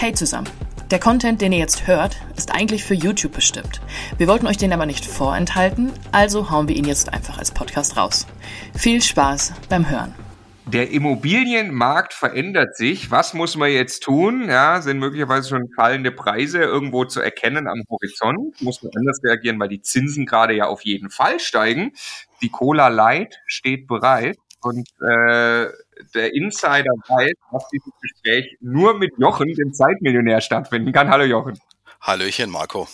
Hey zusammen! Der Content, den ihr jetzt hört, ist eigentlich für YouTube bestimmt. Wir wollten euch den aber nicht vorenthalten, also hauen wir ihn jetzt einfach als Podcast raus. Viel Spaß beim Hören. Der Immobilienmarkt verändert sich. Was muss man jetzt tun? Ja, sind möglicherweise schon fallende Preise irgendwo zu erkennen am Horizont? Muss man anders reagieren, weil die Zinsen gerade ja auf jeden Fall steigen. Die Cola Light steht bereit und äh, der Insider weiß, dass dieses Gespräch nur mit Jochen, dem Zeitmillionär, stattfinden kann. Hallo Jochen. Hallöchen, Marco.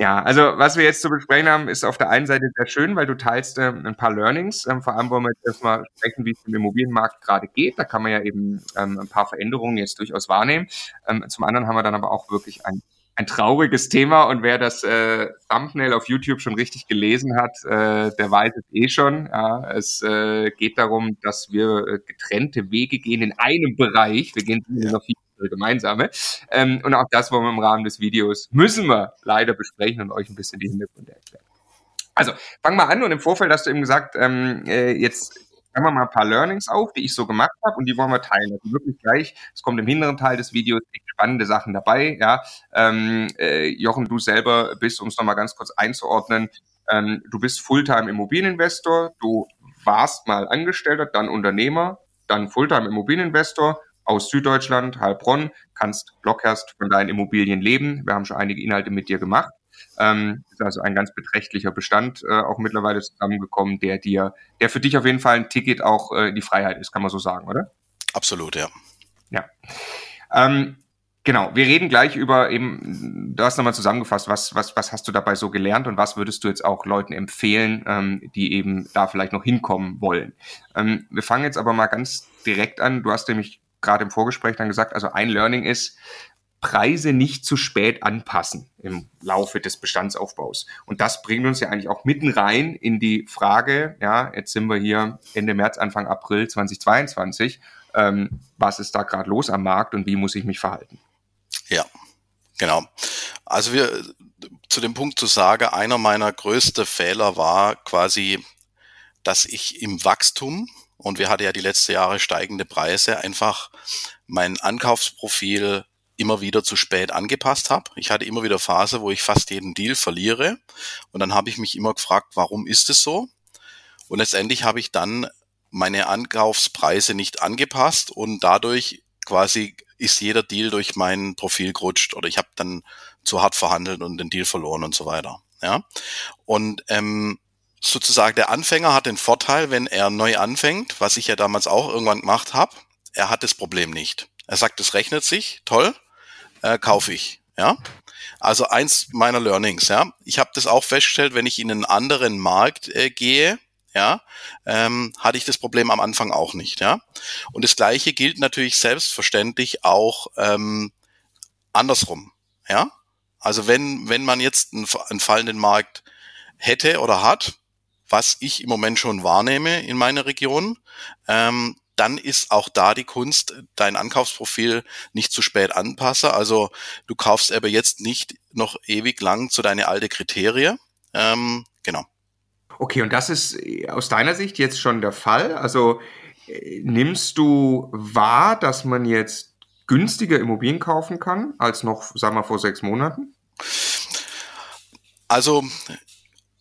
Ja, also was wir jetzt zu besprechen haben, ist auf der einen Seite sehr schön, weil du teilst ähm, ein paar Learnings. Ähm, vor allem wollen wir jetzt erstmal sprechen, wie es im Immobilienmarkt gerade geht. Da kann man ja eben ähm, ein paar Veränderungen jetzt durchaus wahrnehmen. Ähm, zum anderen haben wir dann aber auch wirklich ein ein trauriges Thema und wer das äh, Thumbnail auf YouTube schon richtig gelesen hat, äh, der weiß es eh schon. Ja, es äh, geht darum, dass wir äh, getrennte Wege gehen in einem Bereich. Wir gehen ja. noch viel gemeinsame. Ähm, und auch das wollen wir im Rahmen des Videos, müssen wir leider besprechen und euch ein bisschen die Hintergründe erklären. Also, fang mal an und im Vorfeld hast du eben gesagt, ähm, äh, jetzt sagen wir mal ein paar Learnings auf, die ich so gemacht habe und die wollen wir teilen. Also wirklich gleich, es kommt im hinteren Teil des Videos spannende Sachen dabei. Ja, ähm, äh, Jochen, du selber bist, um es nochmal ganz kurz einzuordnen, ähm, du bist Fulltime Immobilieninvestor, du warst mal Angestellter, dann Unternehmer, dann Fulltime Immobilieninvestor aus Süddeutschland, Heilbronn, kannst Blockhurst von deinen Immobilien leben. Wir haben schon einige Inhalte mit dir gemacht. Ähm, ist also ein ganz beträchtlicher Bestand äh, auch mittlerweile zusammengekommen, der dir, der für dich auf jeden Fall ein Ticket auch äh, in die Freiheit ist, kann man so sagen, oder? Absolut, ja. Ja. Ähm, Genau, wir reden gleich über eben, du hast nochmal zusammengefasst, was, was, was hast du dabei so gelernt und was würdest du jetzt auch Leuten empfehlen, ähm, die eben da vielleicht noch hinkommen wollen. Ähm, wir fangen jetzt aber mal ganz direkt an. Du hast nämlich gerade im Vorgespräch dann gesagt, also ein Learning ist, Preise nicht zu spät anpassen im Laufe des Bestandsaufbaus. Und das bringt uns ja eigentlich auch mitten rein in die Frage, ja, jetzt sind wir hier Ende März, Anfang April 2022, ähm, was ist da gerade los am Markt und wie muss ich mich verhalten? Ja, genau. Also wir zu dem Punkt zu sagen, einer meiner größten Fehler war quasi, dass ich im Wachstum, und wir hatten ja die letzten Jahre steigende Preise, einfach mein Ankaufsprofil immer wieder zu spät angepasst habe. Ich hatte immer wieder Phase, wo ich fast jeden Deal verliere. Und dann habe ich mich immer gefragt, warum ist es so? Und letztendlich habe ich dann meine Ankaufspreise nicht angepasst und dadurch quasi ist jeder Deal durch mein Profil gerutscht oder ich habe dann zu hart verhandelt und den Deal verloren und so weiter. Ja. Und ähm, sozusagen der Anfänger hat den Vorteil, wenn er neu anfängt, was ich ja damals auch irgendwann gemacht habe, er hat das Problem nicht. Er sagt, es rechnet sich, toll, äh, kaufe ich. Ja. Also eins meiner Learnings, ja. Ich habe das auch festgestellt, wenn ich in einen anderen Markt äh, gehe, ja, ähm, hatte ich das Problem am Anfang auch nicht, ja. Und das Gleiche gilt natürlich selbstverständlich auch ähm, andersrum, ja. Also wenn wenn man jetzt einen, einen fallenden Markt hätte oder hat, was ich im Moment schon wahrnehme in meiner Region, ähm, dann ist auch da die Kunst, dein Ankaufsprofil nicht zu spät anpasse. Also du kaufst aber jetzt nicht noch ewig lang zu deine alte Kriterie. Ähm, genau. Okay, und das ist äh, aus deiner Sicht jetzt schon der Fall? Also äh, nimmst du wahr, dass man jetzt günstiger Immobilien kaufen kann als noch, sagen wir, vor sechs Monaten? Also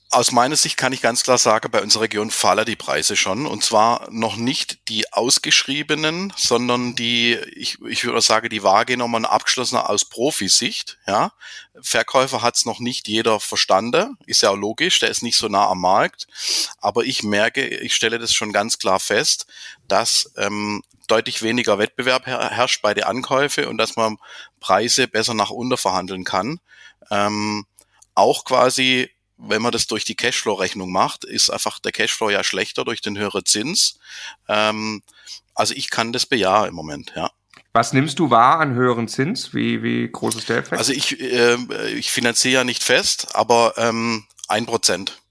aus meiner Sicht kann ich ganz klar sagen, bei unserer Region fallen die Preise schon. Und zwar noch nicht die ausgeschriebenen, sondern die, ich, ich würde sagen, die wahrgenommen abgeschlossener aus Profisicht. Ja. Verkäufer hat es noch nicht jeder verstanden. Ist ja auch logisch, der ist nicht so nah am Markt. Aber ich merke, ich stelle das schon ganz klar fest, dass ähm, deutlich weniger Wettbewerb herrscht bei den Ankäufen und dass man Preise besser nach unten verhandeln kann. Ähm, auch quasi wenn man das durch die Cashflow-Rechnung macht, ist einfach der Cashflow ja schlechter durch den höheren Zins. Ähm, also ich kann das bejahen im Moment, ja. Was nimmst du wahr an höheren Zins? Wie, wie groß ist der Effekt? Also ich, äh, ich finanziere ja nicht fest, aber ähm, ein Prozent.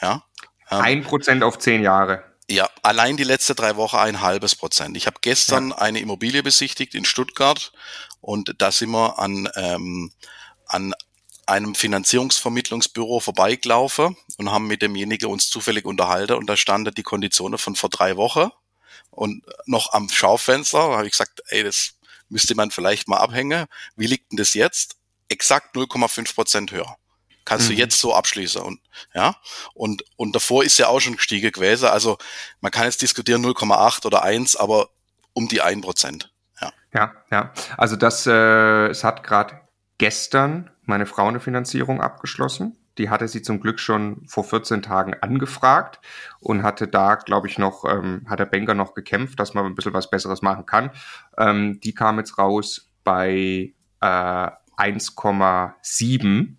Ja. Ähm, ein Prozent auf zehn Jahre. Ja, allein die letzte drei Wochen ein halbes Prozent. Ich habe gestern ja. eine Immobilie besichtigt in Stuttgart und da sind wir an, ähm, an einem Finanzierungsvermittlungsbüro vorbeigelaufen und haben mit demjenigen uns zufällig unterhalten und da standen die Konditionen von vor drei Wochen und noch am Schaufenster. Habe ich gesagt, ey, das müsste man vielleicht mal abhängen. Wie liegt denn das jetzt? Exakt 0,5 Prozent höher. Kannst mhm. du jetzt so abschließen und ja und und davor ist ja auch schon gestiegen gewesen. Also man kann jetzt diskutieren 0,8 oder 1, aber um die 1 Prozent. Ja. ja, ja. Also das, äh, es hat gerade gestern meine Frau eine Finanzierung abgeschlossen. Die hatte sie zum Glück schon vor 14 Tagen angefragt und hatte da, glaube ich, noch, ähm, hat der Banker noch gekämpft, dass man ein bisschen was Besseres machen kann. Ähm, die kam jetzt raus bei äh, 1,7,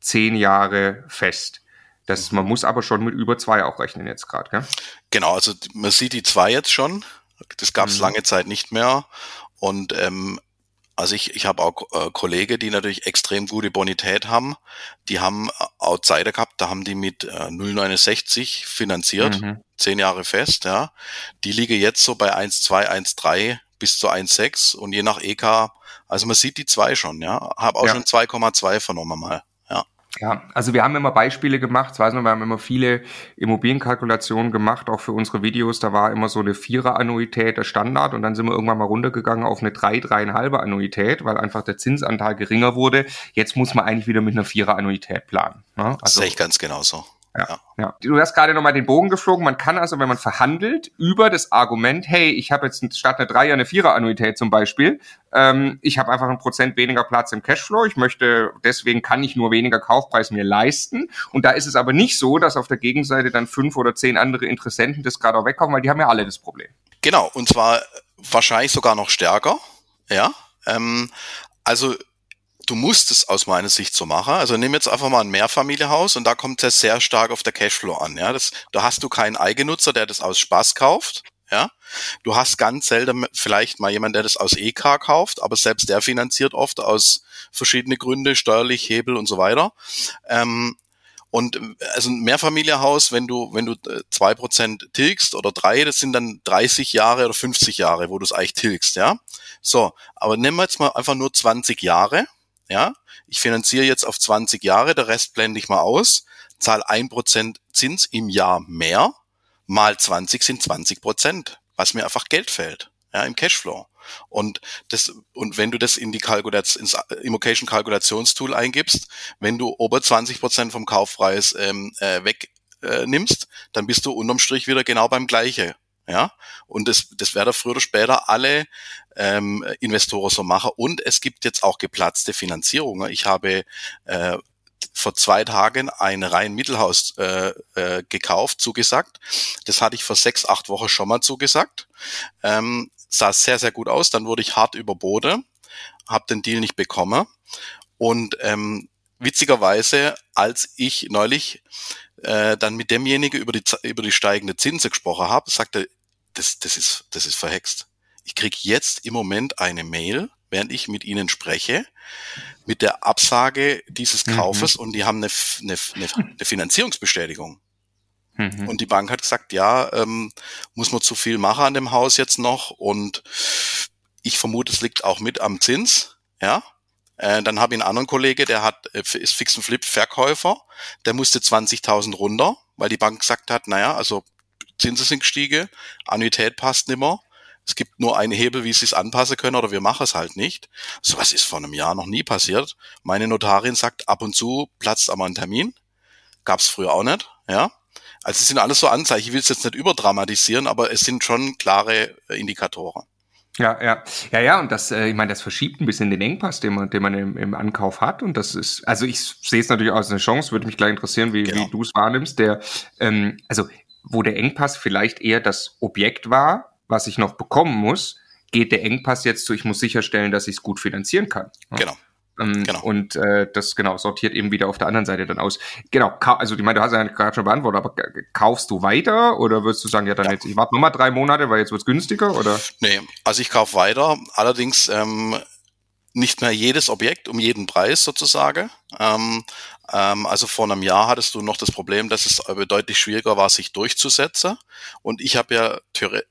zehn Jahre fest. Das, man muss aber schon mit über zwei auch rechnen jetzt gerade, Genau, also man sieht die zwei jetzt schon. Das gab es mhm. lange Zeit nicht mehr. Und ähm, also ich, ich habe auch äh, Kollegen, die natürlich extrem gute Bonität haben. Die haben äh, Outsider gehabt, da haben die mit äh, 0,69 finanziert, mhm. zehn Jahre fest, ja. Die liegen jetzt so bei 1,2, 1,3 bis zu 1,6 und je nach EK, also man sieht die zwei schon, ja. Habe auch ja. schon 2,2 vernommen mal. Ja, also wir haben immer Beispiele gemacht, das weiß man, wir haben immer viele Immobilienkalkulationen gemacht, auch für unsere Videos, da war immer so eine Vierer-Annuität der Standard und dann sind wir irgendwann mal runtergegangen auf eine drei, dreieinhalbe Annuität, weil einfach der Zinsanteil geringer wurde. Jetzt muss man eigentlich wieder mit einer Vierer-Annuität planen. Ne? Also, das sehe ich ganz genauso. Ja, ja. Du hast gerade nochmal den Bogen geflogen. Man kann also, wenn man verhandelt, über das Argument, hey, ich habe jetzt statt einer Dreier eine Vierer-Annuität zum Beispiel, ähm, ich habe einfach ein Prozent weniger Platz im Cashflow, ich möchte, deswegen kann ich nur weniger Kaufpreis mir leisten. Und da ist es aber nicht so, dass auf der Gegenseite dann fünf oder zehn andere Interessenten das gerade auch wegkaufen, weil die haben ja alle das Problem. Genau, und zwar wahrscheinlich sogar noch stärker. Ja, ähm, also du musst es aus meiner Sicht so machen. Also nimm jetzt einfach mal ein Mehrfamilienhaus und da kommt es sehr stark auf der Cashflow an. Ja, das, da hast du keinen Eigennutzer, der das aus Spaß kauft. Ja, du hast ganz selten vielleicht mal jemand, der das aus EK kauft, aber selbst der finanziert oft aus verschiedene Gründe, steuerlich, Hebel und so weiter. Ähm, und also ein Mehrfamilienhaus, wenn du, wenn du äh, zwei Prozent tilgst oder drei, das sind dann 30 Jahre oder 50 Jahre, wo du es eigentlich tilgst, ja. So, aber nehmen wir jetzt mal einfach nur 20 Jahre, ja, ich finanziere jetzt auf 20 Jahre, der Rest blende ich mal aus, zahle ein Prozent Zins im Jahr mehr, mal 20 sind 20 Prozent, was mir einfach Geld fällt, ja, im Cashflow. Und das, und wenn du das in die Kalkulation, ins Immocation Kalkulationstool eingibst, wenn du ober 20 Prozent vom Kaufpreis ähm, äh, weg äh, dann bist du unterm Strich wieder genau beim gleiche. Ja, und das, das werden früher oder später alle ähm, Investoren so machen. Und es gibt jetzt auch geplatzte Finanzierungen. Ich habe äh, vor zwei Tagen ein rein Mittelhaus äh, äh, gekauft, zugesagt. Das hatte ich vor sechs, acht Wochen schon mal zugesagt. Ähm, sah sehr, sehr gut aus. Dann wurde ich hart überboten, habe den Deal nicht bekommen. Und ähm, witzigerweise, als ich neulich äh, dann mit demjenigen über die, über die steigende Zinse gesprochen habe, sagte, das, das, ist, das ist verhext. Ich krieg jetzt im Moment eine Mail, während ich mit Ihnen spreche, mit der Absage dieses mhm. Kaufes mhm. und die haben eine, eine, eine Finanzierungsbestätigung. Mhm. Und die Bank hat gesagt, ja, ähm, muss man zu viel machen an dem Haus jetzt noch und ich vermute, es liegt auch mit am Zins, ja. Äh, dann habe ich einen anderen Kollege, der hat, äh, ist Fix und Flip Verkäufer, der musste 20.000 runter, weil die Bank gesagt hat, naja, also Zinsen sind gestiegen, Annuität passt nimmer. Es gibt nur einen Hebel, wie sie es anpassen können oder wir machen es halt nicht. Sowas ist vor einem Jahr noch nie passiert. Meine Notarin sagt, ab und zu platzt aber ein Termin. Gab es früher auch nicht, ja. Also es sind alles so Anzeichen. Ich will es jetzt nicht überdramatisieren, aber es sind schon klare äh, Indikatoren. Ja, ja, ja, ja, und das, äh, ich meine, das verschiebt ein bisschen den Engpass, den man, den man im, im Ankauf hat. Und das ist, also ich sehe es natürlich auch als eine Chance, würde mich gleich interessieren, wie, genau. wie du es wahrnimmst. Der, ähm, also wo der Engpass vielleicht eher das Objekt war, was ich noch bekommen muss, geht der Engpass jetzt zu, ich muss sicherstellen, dass ich es gut finanzieren kann. Genau. Ähm, genau. Und äh, das genau sortiert eben wieder auf der anderen Seite dann aus. Genau, also ich meine, du hast ja gerade schon beantwortet, aber kaufst du weiter oder würdest du sagen, ja dann ja. jetzt, ich warte nochmal drei Monate, weil jetzt wird's günstiger oder? Nee, also ich kaufe weiter. Allerdings ähm, nicht mehr jedes Objekt um jeden Preis sozusagen. Ähm, ähm, also vor einem Jahr hattest du noch das Problem, dass es deutlich schwieriger war, sich durchzusetzen. Und ich habe ja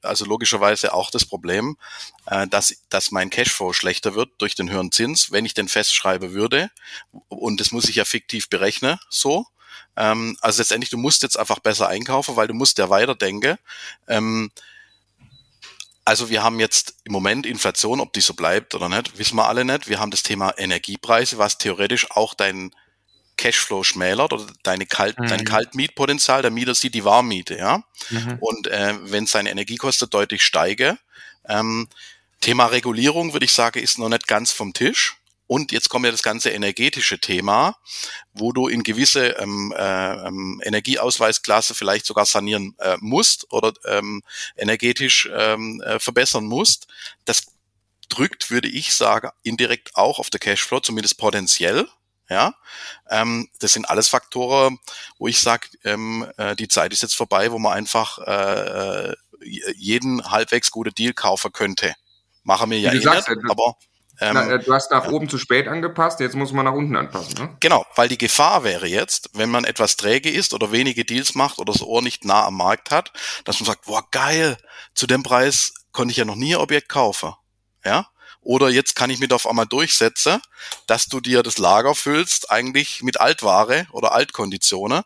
also logischerweise auch das Problem, äh, dass, dass mein Cashflow schlechter wird durch den höheren Zins, wenn ich den festschreibe würde. Und das muss ich ja fiktiv berechnen, so. Ähm, also letztendlich, du musst jetzt einfach besser einkaufen, weil du musst ja weiterdenken. Ähm, Also wir haben jetzt im Moment Inflation, ob die so bleibt oder nicht, wissen wir alle nicht. Wir haben das Thema Energiepreise, was theoretisch auch dein Cashflow schmälert oder deine Kalt, mhm. dein Kaltmietpotenzial. Der Mieter sieht die Warmmiete, ja. Mhm. Und äh, wenn seine Energiekosten deutlich steige, ähm, Thema Regulierung, würde ich sagen, ist noch nicht ganz vom Tisch. Und jetzt kommt ja das ganze energetische Thema, wo du in gewisse ähm, äh, ähm, Energieausweisklasse vielleicht sogar sanieren äh, musst oder ähm, energetisch ähm, äh, verbessern musst. Das drückt, würde ich sagen, indirekt auch auf der Cashflow, zumindest potenziell. Ja, ähm, das sind alles Faktoren, wo ich sage, ähm, äh, die Zeit ist jetzt vorbei, wo man einfach äh, äh jeden halbwegs gute Deal kaufen könnte. Machen wir ja eh nicht, aber ähm, Na, du hast nach oben zu spät angepasst, jetzt muss man nach unten anpassen. Ne? Genau, weil die Gefahr wäre jetzt, wenn man etwas träge ist oder wenige Deals macht oder das Ohr nicht nah am Markt hat, dass man sagt, boah, geil, zu dem Preis konnte ich ja noch nie ein Objekt kaufen. Ja? Oder jetzt kann ich mit auf einmal durchsetzen, dass du dir das Lager füllst, eigentlich mit Altware oder Altkonditionen.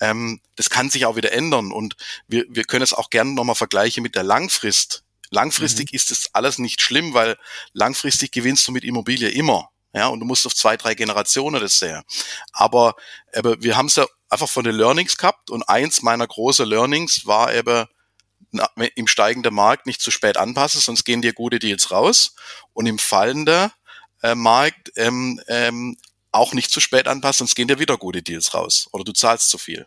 Ähm, das kann sich auch wieder ändern und wir, wir können es auch gerne nochmal vergleichen mit der Langfrist Langfristig mhm. ist das alles nicht schlimm, weil langfristig gewinnst du mit Immobilie immer. Ja, und du musst auf zwei, drei Generationen das sehen. Aber, aber wir haben es ja einfach von den Learnings gehabt und eins meiner großen Learnings war eben, im steigenden Markt nicht zu spät anpassen, sonst gehen dir gute Deals raus. Und im fallenden äh, Markt ähm, ähm, auch nicht zu spät anpassen, sonst gehen dir wieder gute Deals raus. Oder du zahlst zu viel.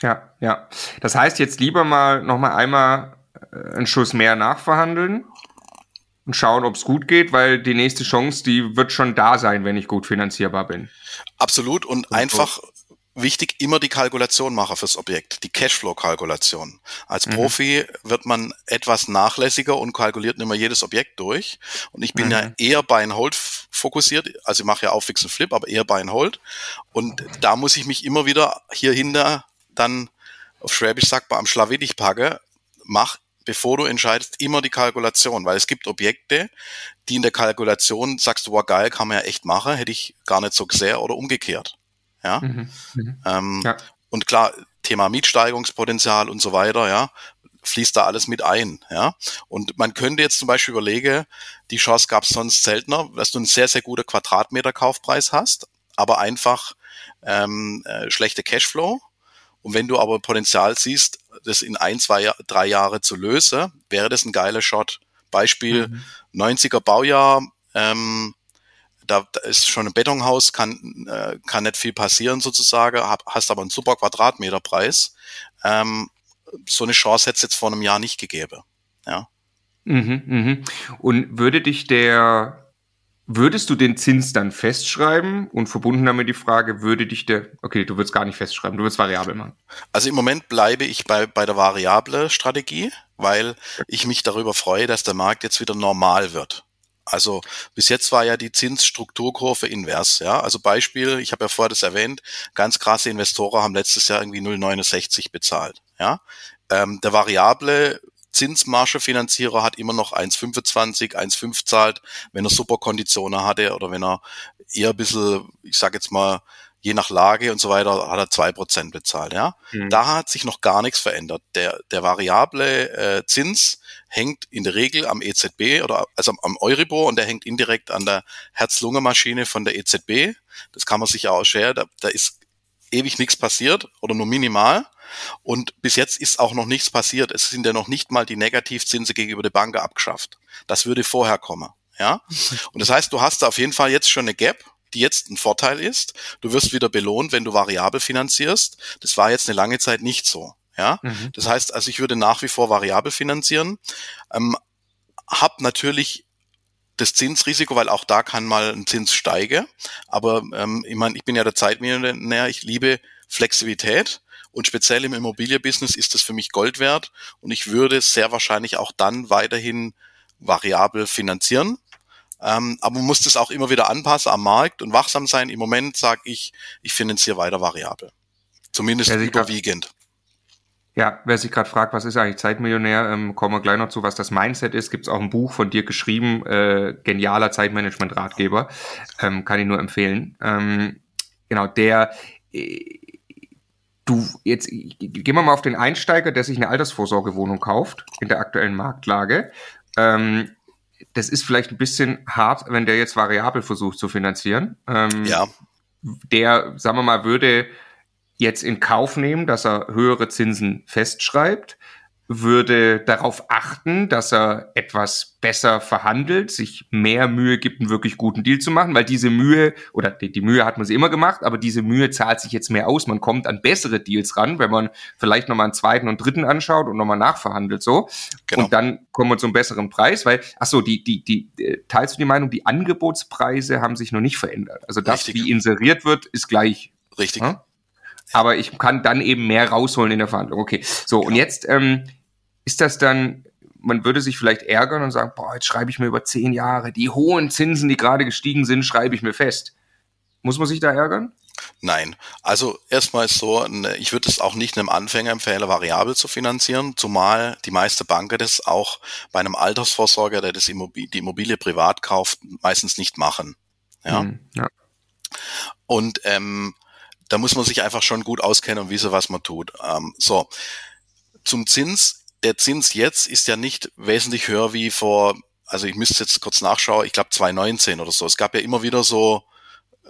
Ja, ja. Das heißt jetzt lieber mal noch mal einmal äh, einen Schuss mehr nachverhandeln und schauen, ob es gut geht, weil die nächste Chance, die wird schon da sein, wenn ich gut finanzierbar bin. Absolut und, und einfach so. Wichtig, immer die Kalkulation machen fürs Objekt, die Cashflow-Kalkulation. Als mhm. Profi wird man etwas nachlässiger und kalkuliert nicht mehr jedes Objekt durch. Und ich bin mhm. ja eher Buy and Hold fokussiert, also ich mache ja auch Fix und Flip, aber eher Buy and Hold. Und da muss ich mich immer wieder hier hinter dann auf Schwäbisch sagt man am Schlawittich packe, mach bevor du entscheidest, immer die Kalkulation, weil es gibt Objekte, die in der Kalkulation sagst du, wow, geil, kann man ja echt machen, hätte ich gar nicht so gesehen oder umgekehrt. Ja. Mhm. Mhm. Ähm, ja. Und klar, Thema Mietsteigerungspotenzial und so weiter, ja, fließt da alles mit ein, ja. Und man könnte jetzt zum Beispiel überlegen, die Chance gab es sonst seltener, dass du einen sehr, sehr guten Quadratmeter Kaufpreis hast, aber einfach ähm, äh, schlechte Cashflow und wenn du aber Potenzial siehst, das in ein, zwei, drei Jahre zu lösen, wäre das ein geiler Shot. Beispiel mhm. 90er Baujahr, ähm, da, da ist schon ein Betonhaus, kann, äh, kann nicht viel passieren sozusagen, hab, hast aber einen super Quadratmeterpreis. Ähm, so eine Chance hätte es jetzt vor einem Jahr nicht gegeben. Ja. Mhm, mhm. Und würde dich der Würdest du den Zins dann festschreiben und verbunden damit die Frage, würde dich der, okay, du würdest gar nicht festschreiben, du würdest variabel machen. Also im Moment bleibe ich bei, bei der variable Strategie, weil ich mich darüber freue, dass der Markt jetzt wieder normal wird. Also bis jetzt war ja die Zinsstrukturkurve invers, ja. Also Beispiel, ich habe ja vorher das erwähnt, ganz krasse Investoren haben letztes Jahr irgendwie 0,69 bezahlt, ja. Ähm, der variable Zinsmargefinanzierer hat immer noch 1,25, 1,5 zahlt, wenn er super Konditionen hatte oder wenn er eher ein bisschen, ich sage jetzt mal, je nach Lage und so weiter, hat er zwei Prozent bezahlt. Ja? Mhm. Da hat sich noch gar nichts verändert. Der, der variable äh, Zins hängt in der Regel am EZB oder also am Euribor und der hängt indirekt an der Herz-Lunge-Maschine von der EZB. Das kann man sich auch scheren. Da, da ist ewig nichts passiert oder nur minimal. Und bis jetzt ist auch noch nichts passiert. Es sind ja noch nicht mal die Negativzinse gegenüber der Bank abgeschafft. Das würde vorher kommen. Ja. Und das heißt, du hast da auf jeden Fall jetzt schon eine Gap, die jetzt ein Vorteil ist. Du wirst wieder belohnt, wenn du variabel finanzierst. Das war jetzt eine lange Zeit nicht so. Ja. Mhm. Das heißt, also ich würde nach wie vor variabel finanzieren. Ähm, hab natürlich das Zinsrisiko, weil auch da kann mal ein Zins steigen. Aber ähm, ich meine, ich bin ja der Zeitmillionär, ich liebe Flexibilität und speziell im Immobilienbusiness ist das für mich Gold wert und ich würde sehr wahrscheinlich auch dann weiterhin variabel finanzieren. Ähm, aber man muss das auch immer wieder anpassen am Markt und wachsam sein. Im Moment sage ich, ich finanziere weiter variabel. Zumindest ja, überwiegend. Ja, wer sich gerade fragt, was ist eigentlich Zeitmillionär, ähm, kommen wir gleich noch zu, was das Mindset ist. Gibt es auch ein Buch von dir geschrieben, äh, genialer Zeitmanagement-Ratgeber, ähm, kann ich nur empfehlen. Ähm, genau, der äh, du jetzt gehen wir mal auf den Einsteiger, der sich eine Altersvorsorgewohnung kauft in der aktuellen Marktlage ähm, das ist vielleicht ein bisschen hart, wenn der jetzt variabel versucht zu finanzieren. Ähm, Ja, Der, sagen wir mal, würde jetzt in Kauf nehmen, dass er höhere Zinsen festschreibt, würde darauf achten, dass er etwas besser verhandelt, sich mehr Mühe gibt, einen wirklich guten Deal zu machen, weil diese Mühe, oder die, die Mühe hat man sie immer gemacht, aber diese Mühe zahlt sich jetzt mehr aus. Man kommt an bessere Deals ran, wenn man vielleicht nochmal einen zweiten und dritten anschaut und nochmal nachverhandelt so. Genau. Und dann kommen wir zum besseren Preis, weil, ach so, die, die, die, äh, teilst du die Meinung, die Angebotspreise haben sich noch nicht verändert. Also das, Richtig. wie inseriert wird, ist gleich richtig. Ja? aber ich kann dann eben mehr rausholen in der Verhandlung. Okay, so und jetzt ähm, ist das dann, man würde sich vielleicht ärgern und sagen, boah, jetzt schreibe ich mir über zehn Jahre die hohen Zinsen, die gerade gestiegen sind, schreibe ich mir fest. Muss man sich da ärgern? Nein, also erstmal ist so, ne, ich würde es auch nicht einem Anfänger empfehlen, variabel zu finanzieren, zumal die meiste Banken das auch bei einem Altersvorsorger, der das Immobilie, die Immobilie privat kauft, meistens nicht machen. Ja. Hm, ja. Und ähm, da muss man sich einfach schon gut auskennen und wissen, was man tut. Ähm, so, zum Zins. Der Zins jetzt ist ja nicht wesentlich höher wie vor, also ich müsste jetzt kurz nachschauen, ich glaube 2019 oder so. Es gab ja immer wieder so äh,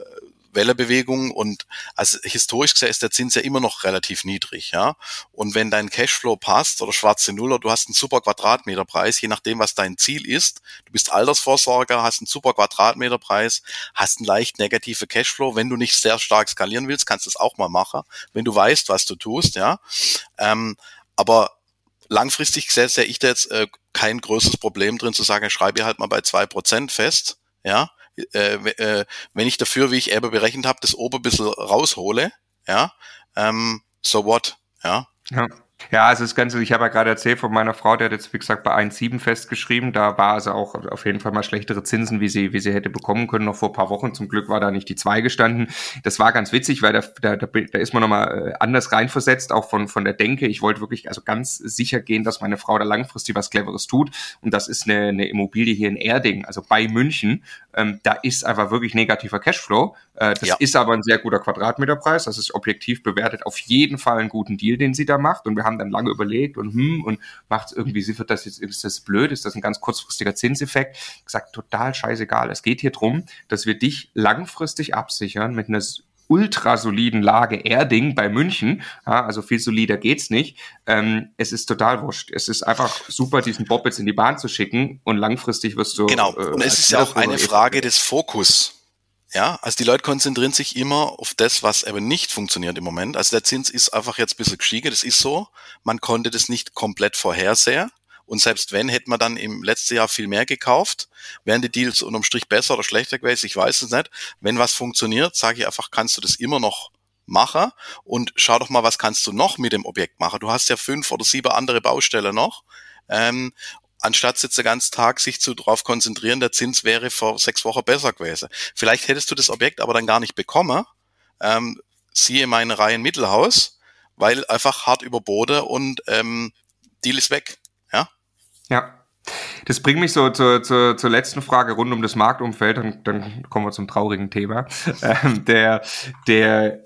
Wellebewegungen und also historisch gesehen ist der Zins ja immer noch relativ niedrig, ja. Und wenn dein Cashflow passt oder schwarze Nuller, du hast einen super Quadratmeterpreis, je nachdem, was dein Ziel ist. Du bist Altersvorsorger, hast einen super Quadratmeterpreis, hast einen leicht negative Cashflow. Wenn du nicht sehr stark skalieren willst, kannst du es auch mal machen, wenn du weißt, was du tust, ja. Ähm, aber langfristig sehe ich da jetzt äh, kein größeres Problem drin zu sagen, ich schreibe hier halt mal bei zwei Prozent fest, ja. Äh, äh, wenn ich dafür, wie ich eben berechnet habe, das oben ein bisschen raushole, ja, ähm, so what, ja. Ja. Ja, also das Ganze, ich habe ja gerade erzählt von meiner Frau, die hat jetzt, wie gesagt, bei 1,7 festgeschrieben. Da war also auch auf jeden Fall mal schlechtere Zinsen, wie sie, wie sie hätte bekommen können, noch vor ein paar Wochen. Zum Glück war da nicht die 2 gestanden. Das war ganz witzig, weil da, da, da, da ist man nochmal anders reinversetzt, auch von, von der Denke. Ich wollte wirklich also ganz sicher gehen, dass meine Frau da langfristig was Cleveres tut. Und das ist eine, eine Immobilie hier in Erding, also bei München. Ähm, da ist einfach wirklich negativer Cashflow. Äh, das Ja. ist aber ein sehr guter Quadratmeterpreis. Das ist objektiv bewertet auf jeden Fall einen guten Deal, den sie da macht. Und wir haben dann lange überlegt und hm, und macht irgendwie, sie wird das jetzt, ist das blöd, ist das ein ganz kurzfristiger Zinseffekt? Gesagt, total scheißegal. Es geht hier drum, dass wir dich langfristig absichern mit einer ultrasoliden Lage Erding bei München. Ja, also viel solider geht's nicht. Ähm, es ist total wurscht. Es ist einfach super, diesen Bob jetzt in die Bahn zu schicken und langfristig wirst du. Genau. äh, Und es ist ja auch eine Frage des Fokus. Ja, also die Leute konzentrieren sich immer auf das, was eben nicht funktioniert im Moment. Also der Zins ist einfach jetzt ein bisschen gestiegen, das ist so. Man konnte das nicht komplett vorhersehen. Und selbst wenn, hätte man dann im letzten Jahr viel mehr gekauft. Wären die Deals unterm Strich besser oder schlechter gewesen, ich weiß es nicht. Wenn was funktioniert, sage ich einfach, kannst du das immer noch machen. Und schau doch mal, was kannst du noch mit dem Objekt machen. Du hast ja fünf oder sieben andere Baustellen noch. Ähm, anstatt jetzt den ganzen Tag sich zu drauf konzentrieren, der Zins wäre vor sechs Wochen besser gewesen. Vielleicht hättest du das Objekt aber dann gar nicht bekommen. Ähm, siehe meine Reihen Mittelhaus, weil einfach hart überboten und ähm, Deal ist weg. Ja, Ja. Das bringt mich so zur, zur, zur letzten Frage rund um das Marktumfeld, dann, dann kommen wir zum traurigen Thema. Ähm, der, der,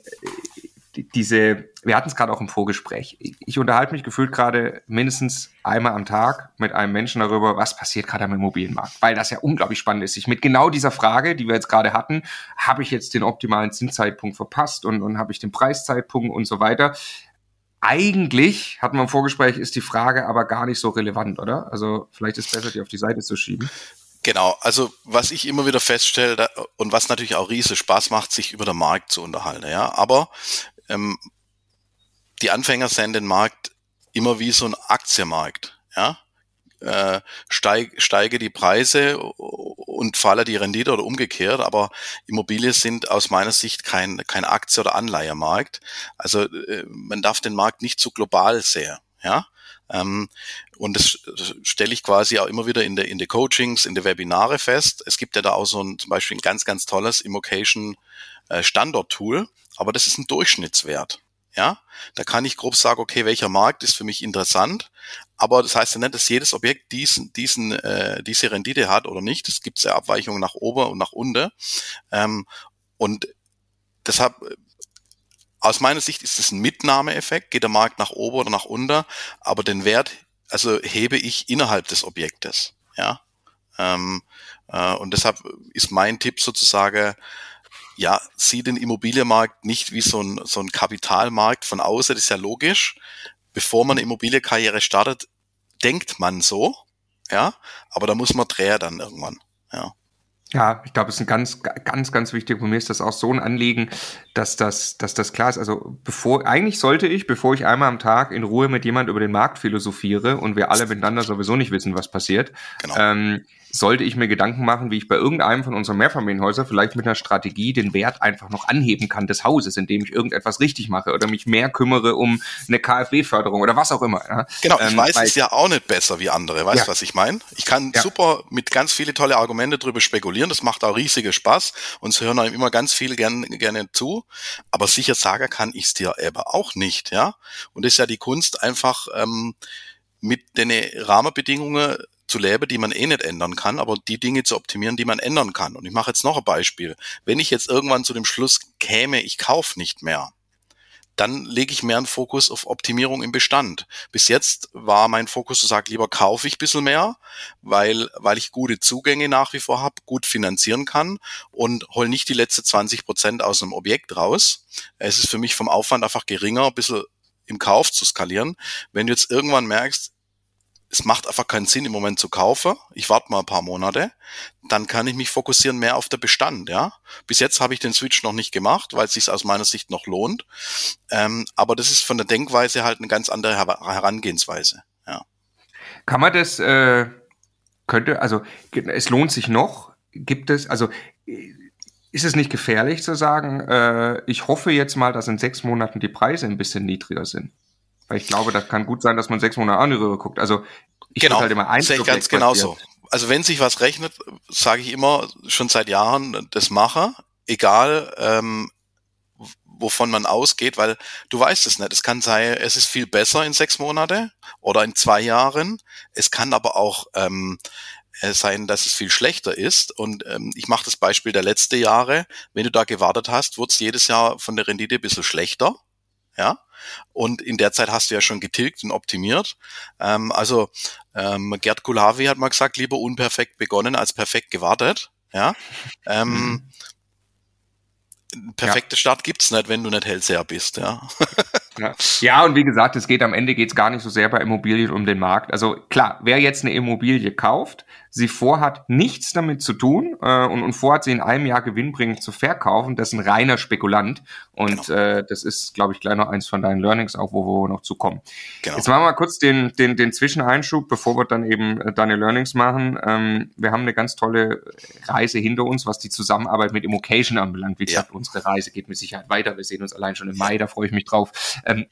die- diese, wir hatten es gerade auch im Vorgespräch. Ich, unterhalte mich gefühlt gerade mindestens einmal am Tag mit einem Menschen darüber, was passiert gerade am Immobilienmarkt, weil das ja unglaublich spannend ist. Ich mit genau dieser Frage, die wir jetzt gerade hatten, habe ich jetzt den optimalen Zinszeitpunkt verpasst und, und habe ich den Preiszeitpunkt und so weiter eigentlich, hatten wir im Vorgespräch, ist die Frage aber gar nicht so relevant, oder? Also vielleicht ist es besser, die auf die Seite zu schieben. genau. Also was ich immer wieder feststelle und was natürlich auch riesig Spaß macht, sich über den Markt zu unterhalten. Ja, aber ähm, die Anfänger sehen den Markt immer wie so ein Aktienmarkt. Ja, äh, steig, steige die Preise und falle die Rendite oder umgekehrt, aber Immobilien sind aus meiner Sicht kein, kein Aktie- oder Anleihemarkt. Also äh, man darf den Markt nicht zu global sehen. Ja? Ähm, und das stelle ich quasi auch immer wieder in der in der Coachings, in der Webinare fest. Es gibt ja da auch so ein zum Beispiel ein ganz, ganz tolles Immocation äh, aber das ist ein Durchschnittswert. Ja, da kann ich grob sagen, okay, welcher Markt ist für mich interessant, aber das heißt ja nicht, dass jedes Objekt diesen, diesen, äh, diese Rendite hat oder nicht. Es gibt ja Abweichungen nach oben und nach unten. Ähm, und deshalb, aus meiner Sicht ist es ein Mitnahmeeffekt, geht der Markt nach oben oder nach unten, aber den Wert, also hebe ich innerhalb des Objektes. Ja. Ähm, äh, und deshalb ist mein Tipp sozusagen, ja, sieh den Immobilienmarkt nicht wie so ein, so ein Kapitalmarkt von außen, das ist ja logisch. Bevor man eine Immobilienkarriere startet, denkt man so, ja, aber da muss man drehen dann irgendwann, ja. Ja, ich glaube, es ist ein ganz, ganz, ganz wichtig. Bei mir ist das auch so ein Anliegen, dass das, dass das klar ist. Also bevor, eigentlich sollte ich, bevor ich einmal am Tag in Ruhe mit jemand über den Markt philosophiere und wir alle miteinander sowieso nicht wissen, was passiert, genau. ähm, sollte ich mir Gedanken machen, wie ich bei irgendeinem von unseren Mehrfamilienhäusern vielleicht mit einer Strategie den Wert einfach noch anheben kann des Hauses, indem ich irgendetwas richtig mache oder mich mehr kümmere um eine KfW-Förderung oder was auch immer. Ja. Genau, ich ähm, weiß es ja auch nicht besser wie andere. Weißt du, ja. was ich meine? Ich kann ja. super mit ganz viele tolle Argumente drüber spekulieren. Das macht auch riesige Spaß und es hören einem immer ganz viele gerne, gerne zu. Aber sicher sagen kann ich es dir aber auch nicht. Ja, und das ist ja die Kunst einfach ähm, mit den Rahmenbedingungen zu leben, die man eh nicht ändern kann, aber die Dinge zu optimieren, die man ändern kann. Und ich mache jetzt noch ein Beispiel. Wenn ich jetzt irgendwann zu dem Schluss käme, ich kaufe nicht mehr, dann lege ich mehr einen Fokus auf Optimierung im Bestand. Bis jetzt war mein Fokus zu sagen, lieber kaufe ich ein bisschen mehr, weil, weil ich gute Zugänge nach wie vor habe, gut finanzieren kann und hol nicht die letzte 20 Prozent aus einem Objekt raus. Es ist für mich vom Aufwand einfach geringer, ein bisschen im Kauf zu skalieren. Wenn du jetzt irgendwann merkst, es macht einfach keinen Sinn, im Moment zu kaufen. Ich warte mal ein paar Monate. Dann kann ich mich fokussieren mehr auf der Bestand, ja. Bis jetzt habe ich den Switch noch nicht gemacht, weil es sich aus meiner Sicht noch lohnt. Ähm, aber das ist von der Denkweise halt eine ganz andere Herangehensweise, ja. Kann man das, äh, könnte, also es lohnt sich noch? Gibt es, also ist es nicht gefährlich zu sagen, äh, ich hoffe jetzt mal, dass in sechs Monaten die Preise ein bisschen niedriger sind? Weil ich glaube, das kann gut sein, dass man sechs Monate andere guckt. Also ich genau, halt immer sehe ich ganz genauso. Also wenn sich was rechnet, sage ich immer schon seit Jahren, das mache, egal ähm, wovon man ausgeht, weil du weißt es nicht. Es kann sein, es ist viel besser in sechs Monate oder in zwei Jahren. Es kann aber auch ähm, äh, sein, dass es viel schlechter ist. Und ähm, ich mache das Beispiel der letzten Jahre. Wenn du da gewartet hast, wird es jedes Jahr von der Rendite ein bisschen schlechter. Ja, und in der Zeit hast du ja schon getilgt und optimiert. Ähm, also ähm, Gerd Kulavi hat mal gesagt, lieber unperfekt begonnen als perfekt gewartet. Ja. Ähm, mhm perfekte ja. Start gibt's nicht, wenn du nicht Hellseher bist, ja. ja. ja. und wie gesagt, es geht am Ende geht's gar nicht so sehr bei Immobilien um den Markt. Also klar, wer jetzt eine Immobilie kauft, sie vorhat, nichts damit zu tun äh, und, und vorhat, sie in einem Jahr gewinnbringend zu verkaufen, das ist ein reiner Spekulant. Und genau. äh, das ist, glaube ich, gleich noch eins von deinen Learnings, auch wo wir noch zu kommen. Genau. Jetzt machen wir mal kurz den, den, den Zwischeneinschub, bevor wir dann eben äh, deine Learnings machen. Ähm, wir haben eine ganz tolle Reise hinter uns, was die Zusammenarbeit mit Immocation anbelangt. Wie gesagt, ja. unsere Reise geht mit Sicherheit weiter. Wir sehen uns allein schon im Mai, da freue ich mich drauf. Ähm,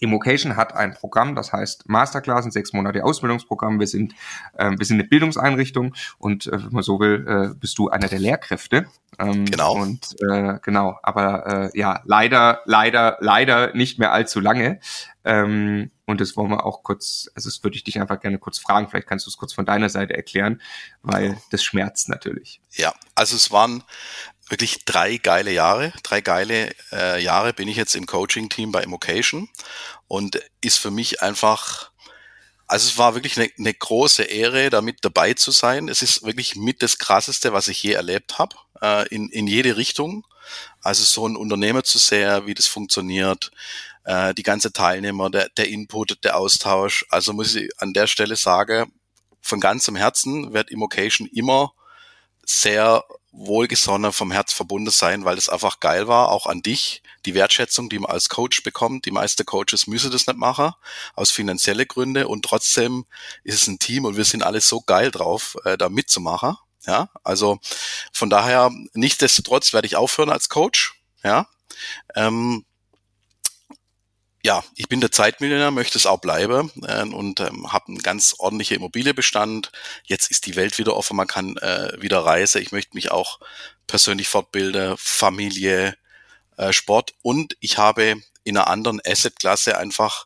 Immocation hat ein Programm, das heißt Masterclass, ein sechs Monate Ausbildungsprogramm. Wir sind, äh, wir sind eine Bildungseinrichtung und äh, wenn man so will, äh, bist du einer der Lehrkräfte. Ähm, genau. Und äh, genau, aber äh, ja, leider, leider, leider nicht mehr allzu lange. Ähm, und das wollen wir auch kurz, also das würde ich dich einfach gerne kurz fragen. Vielleicht kannst du es kurz von deiner Seite erklären, weil das schmerzt natürlich. Ja, also es waren wirklich drei geile Jahre. Drei geile äh, Jahre bin ich jetzt im Coaching-Team bei Immocation und ist für mich einfach, also es war wirklich eine, eine große Ehre, da mit dabei zu sein. Es ist wirklich mit das Krasseste, was ich je erlebt habe, äh, in, in jede Richtung. Also so ein Unternehmer zu sehen, wie das funktioniert, äh, die ganze Teilnehmer, der, der Input, der Austausch. Also muss ich an der Stelle sagen, von ganzem Herzen wird Immocation immer sehr wohlgesonnen vom Herz verbunden sein, weil es einfach geil war, auch an dich, die Wertschätzung, die man als Coach bekommt. Die meisten Coaches müssen das nicht machen, aus finanzielle Gründe und trotzdem ist es ein Team und wir sind alle so geil drauf, äh, da mitzumachen. Ja, also von daher, nichtsdestotrotz werde ich aufhören als Coach. Ja, ähm, ja, ich bin der Zeitmillionär, möchte es auch bleiben äh, und ähm, habe einen ganz ordentlichen Immobilienbestand. Jetzt ist die Welt wieder offen, man kann äh, wieder reisen. Ich möchte mich auch persönlich fortbilden, Familie, äh, Sport und ich habe in einer anderen Assetklasse einfach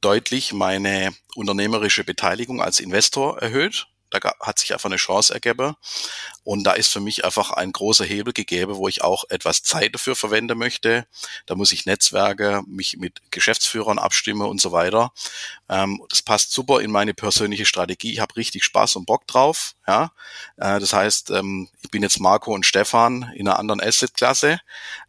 deutlich meine unternehmerische Beteiligung als Investor erhöht. Da hat sich einfach eine Chance ergeben. Und da ist für mich einfach ein großer Hebel gegeben, wo ich auch etwas Zeit dafür verwenden möchte. Da muss ich Netzwerke, mich mit Geschäftsführern abstimmen und so weiter. Ähm, das passt super in meine persönliche Strategie. Ich habe richtig Spaß und Bock drauf. Ja, äh, das heißt, ähm, ich bin jetzt Marco und Stefan in einer anderen Asset-Klasse,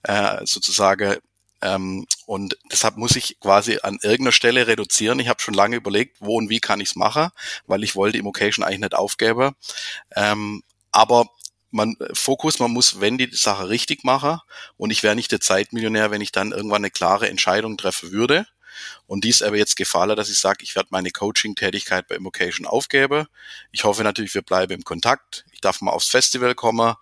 äh, sozusagen ähm, und deshalb muss ich quasi an irgendeiner Stelle reduzieren. Ich habe schon lange überlegt, wo und wie kann ich es machen, weil ich wollte Immocation eigentlich nicht aufgeben. Ähm, aber man Fokus, man muss, wenn die Sache richtig machen und ich wäre nicht der Zeitmillionär, wenn ich dann irgendwann eine klare Entscheidung treffen würde. Und dies aber jetzt gefallen, dass ich sage, ich werde meine Coaching-Tätigkeit bei Immocation aufgeben. Ich hoffe natürlich, wir bleiben im Kontakt. Ich darf mal aufs Festival kommen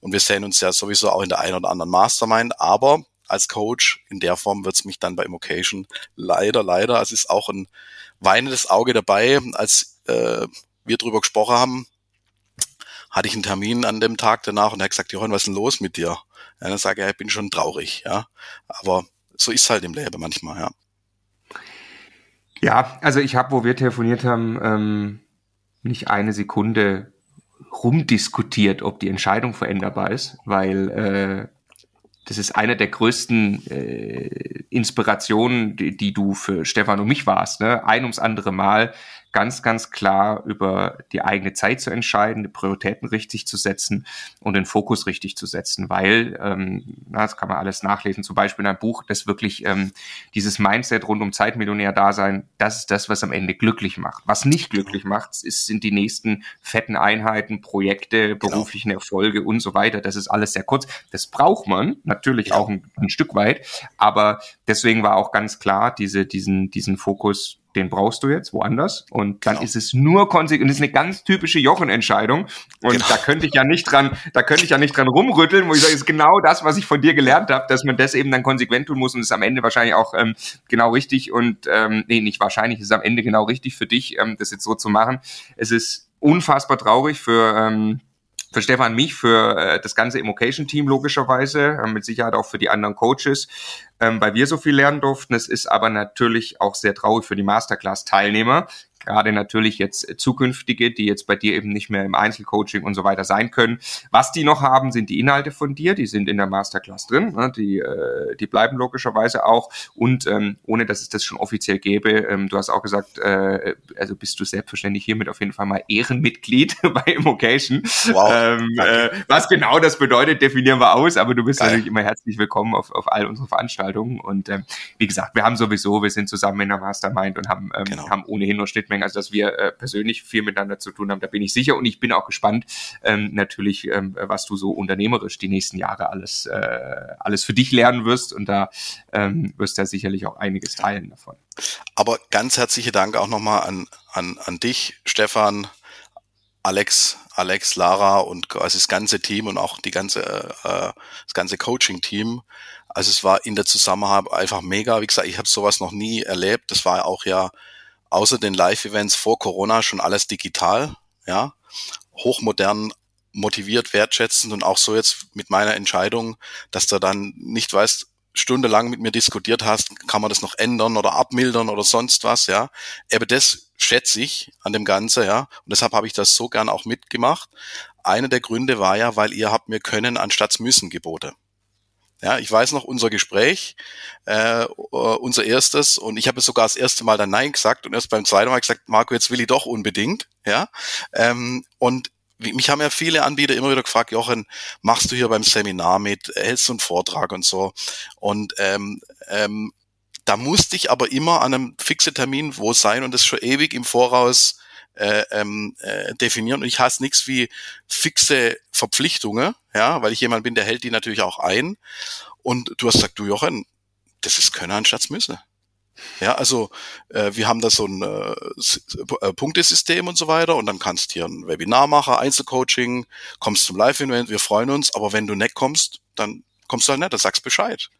und wir sehen uns ja sowieso auch in der einen oder anderen Mastermind. Aber als Coach. In der Form wird es mich dann bei Immocation leider, leider, es ist auch ein weinendes Auge dabei. Als äh, wir drüber gesprochen haben, hatte ich einen Termin an dem Tag danach und er hat gesagt, Johann, was ist denn los mit dir? Ja, dann sage ich, ja, ich bin schon traurig, ja. Aber so ist halt im Leben manchmal, ja. Ja, also ich habe, wo wir telefoniert haben, ähm, nicht eine Sekunde rumdiskutiert, ob die Entscheidung veränderbar ist, weil äh, das ist eine der größten äh, Inspirationen, die, die, du für Stefan und mich warst. Ne? Ein ums andere Mal ganz, ganz klar über die eigene Zeit zu entscheiden, die Prioritäten richtig zu setzen und den Fokus richtig zu setzen, weil, ähm, na, das kann man alles nachlesen, zum Beispiel in einem Buch, das wirklich ähm, dieses Mindset rund um Zeitmillionär-Dasein, das ist das, was am Ende glücklich macht. Was nicht glücklich macht, ist, sind die nächsten fetten Einheiten, Projekte, genau. beruflichen genau. Erfolge und so weiter. Das ist alles sehr kurz. Das braucht man natürlich ja. auch ein, ein Stück weit, aber deswegen war auch ganz klar diese, diesen, diesen Fokus den brauchst du jetzt woanders und dann genau. ist es nur konsequent und das ist eine ganz typische Jochen-Entscheidung und genau. da könnte ich ja nicht dran, da könnte ich ja nicht dran rumrütteln, wo ich sage, ist genau das, was ich von dir gelernt habe, dass man das eben dann konsequent tun muss und ist am Ende wahrscheinlich auch ähm, genau richtig und ähm, nee, nicht wahrscheinlich, ist am Ende genau richtig für dich, ähm, das jetzt so zu machen. Es ist unfassbar traurig für ähm, für Stefan mich, für äh, das ganze Immocation-Team logischerweise, äh, mit Sicherheit auch für die anderen Coaches, ähm, weil wir so viel lernen durften. Es ist aber natürlich auch sehr traurig für die Masterclass-Teilnehmer, gerade natürlich jetzt zukünftige, die jetzt bei dir eben nicht mehr im Einzelcoaching und so weiter sein können. Was die noch haben, sind die Inhalte von dir, die sind in der Masterclass drin, ne? die, äh, die bleiben logischerweise auch und ähm, ohne dass es das schon offiziell gäbe, ähm, du hast auch gesagt, äh, also bist du selbstverständlich hiermit auf jeden Fall mal Ehrenmitglied bei Immocation. Wow. Ähm, äh, was genau das bedeutet, definieren wir aus, aber du bist Geil. natürlich immer herzlich willkommen auf, auf all unsere Veranstaltungen und ähm, wie gesagt, wir haben sowieso, wir sind zusammen in der Mastermind und haben, ähm, genau. haben ohnehin nur Schnitt Schnittmengen, also dass wir äh, persönlich viel miteinander zu tun haben, da bin ich sicher und ich bin auch gespannt, ähm, natürlich, ähm, was du so unternehmerisch die nächsten Jahre alles, äh, alles für dich lernen wirst und da ähm, wirst du ja sicherlich auch einiges teilen davon. Aber ganz herzliche Dank auch nochmal an, an, an dich, Stefan, Alex, Alex, Lara und also das ganze Team und auch die ganze, äh, das ganze Coaching-Team. Also es war in der Zusammenarbeit einfach mega. Wie gesagt, ich habe sowas noch nie erlebt. Das war auch ja außer den Live-Events vor Corona schon alles digital, ja, hochmodern, motiviert, wertschätzend und auch so jetzt mit meiner Entscheidung, dass du dann nicht weißt, stundenlang mit mir diskutiert hast, kann man das noch ändern oder abmildern oder sonst was, ja. Aber das schätze ich an dem Ganze, ja. Und deshalb habe ich das so gern auch mitgemacht. Einer der Gründe war ja, weil ihr habt mir können anstatt müssen Gebote. Ja, ich weiß noch unser Gespräch, äh, unser erstes, und ich habe sogar das erste Mal dann Nein gesagt und erst beim zweiten Mal gesagt, Marco, jetzt will ich doch unbedingt. Ja, ähm, und mich haben ja viele Anbieter immer wieder gefragt, Jochen, machst du hier beim Seminar mit, hältst du einen Vortrag und so. Und ähm, ähm, da musste ich aber immer an einem fixen Termin wo sein und das schon ewig im Voraus äh, ähm, äh, definieren. Und ich hasse nichts wie fixe Verpflichtungen, ja, weil ich jemand bin, der hält die natürlich auch ein. Und du hast gesagt, du Jochen, das ist Könner anstatt Müsse. Ja, also äh, wir haben da so ein äh, äh, Punktesystem und so weiter und dann kannst hier ein Webinar machen, Einzelcoaching, kommst zum Live-Event, wir freuen uns, aber wenn du nicht kommst, dann kommst du halt nicht, dann sagst Bescheid.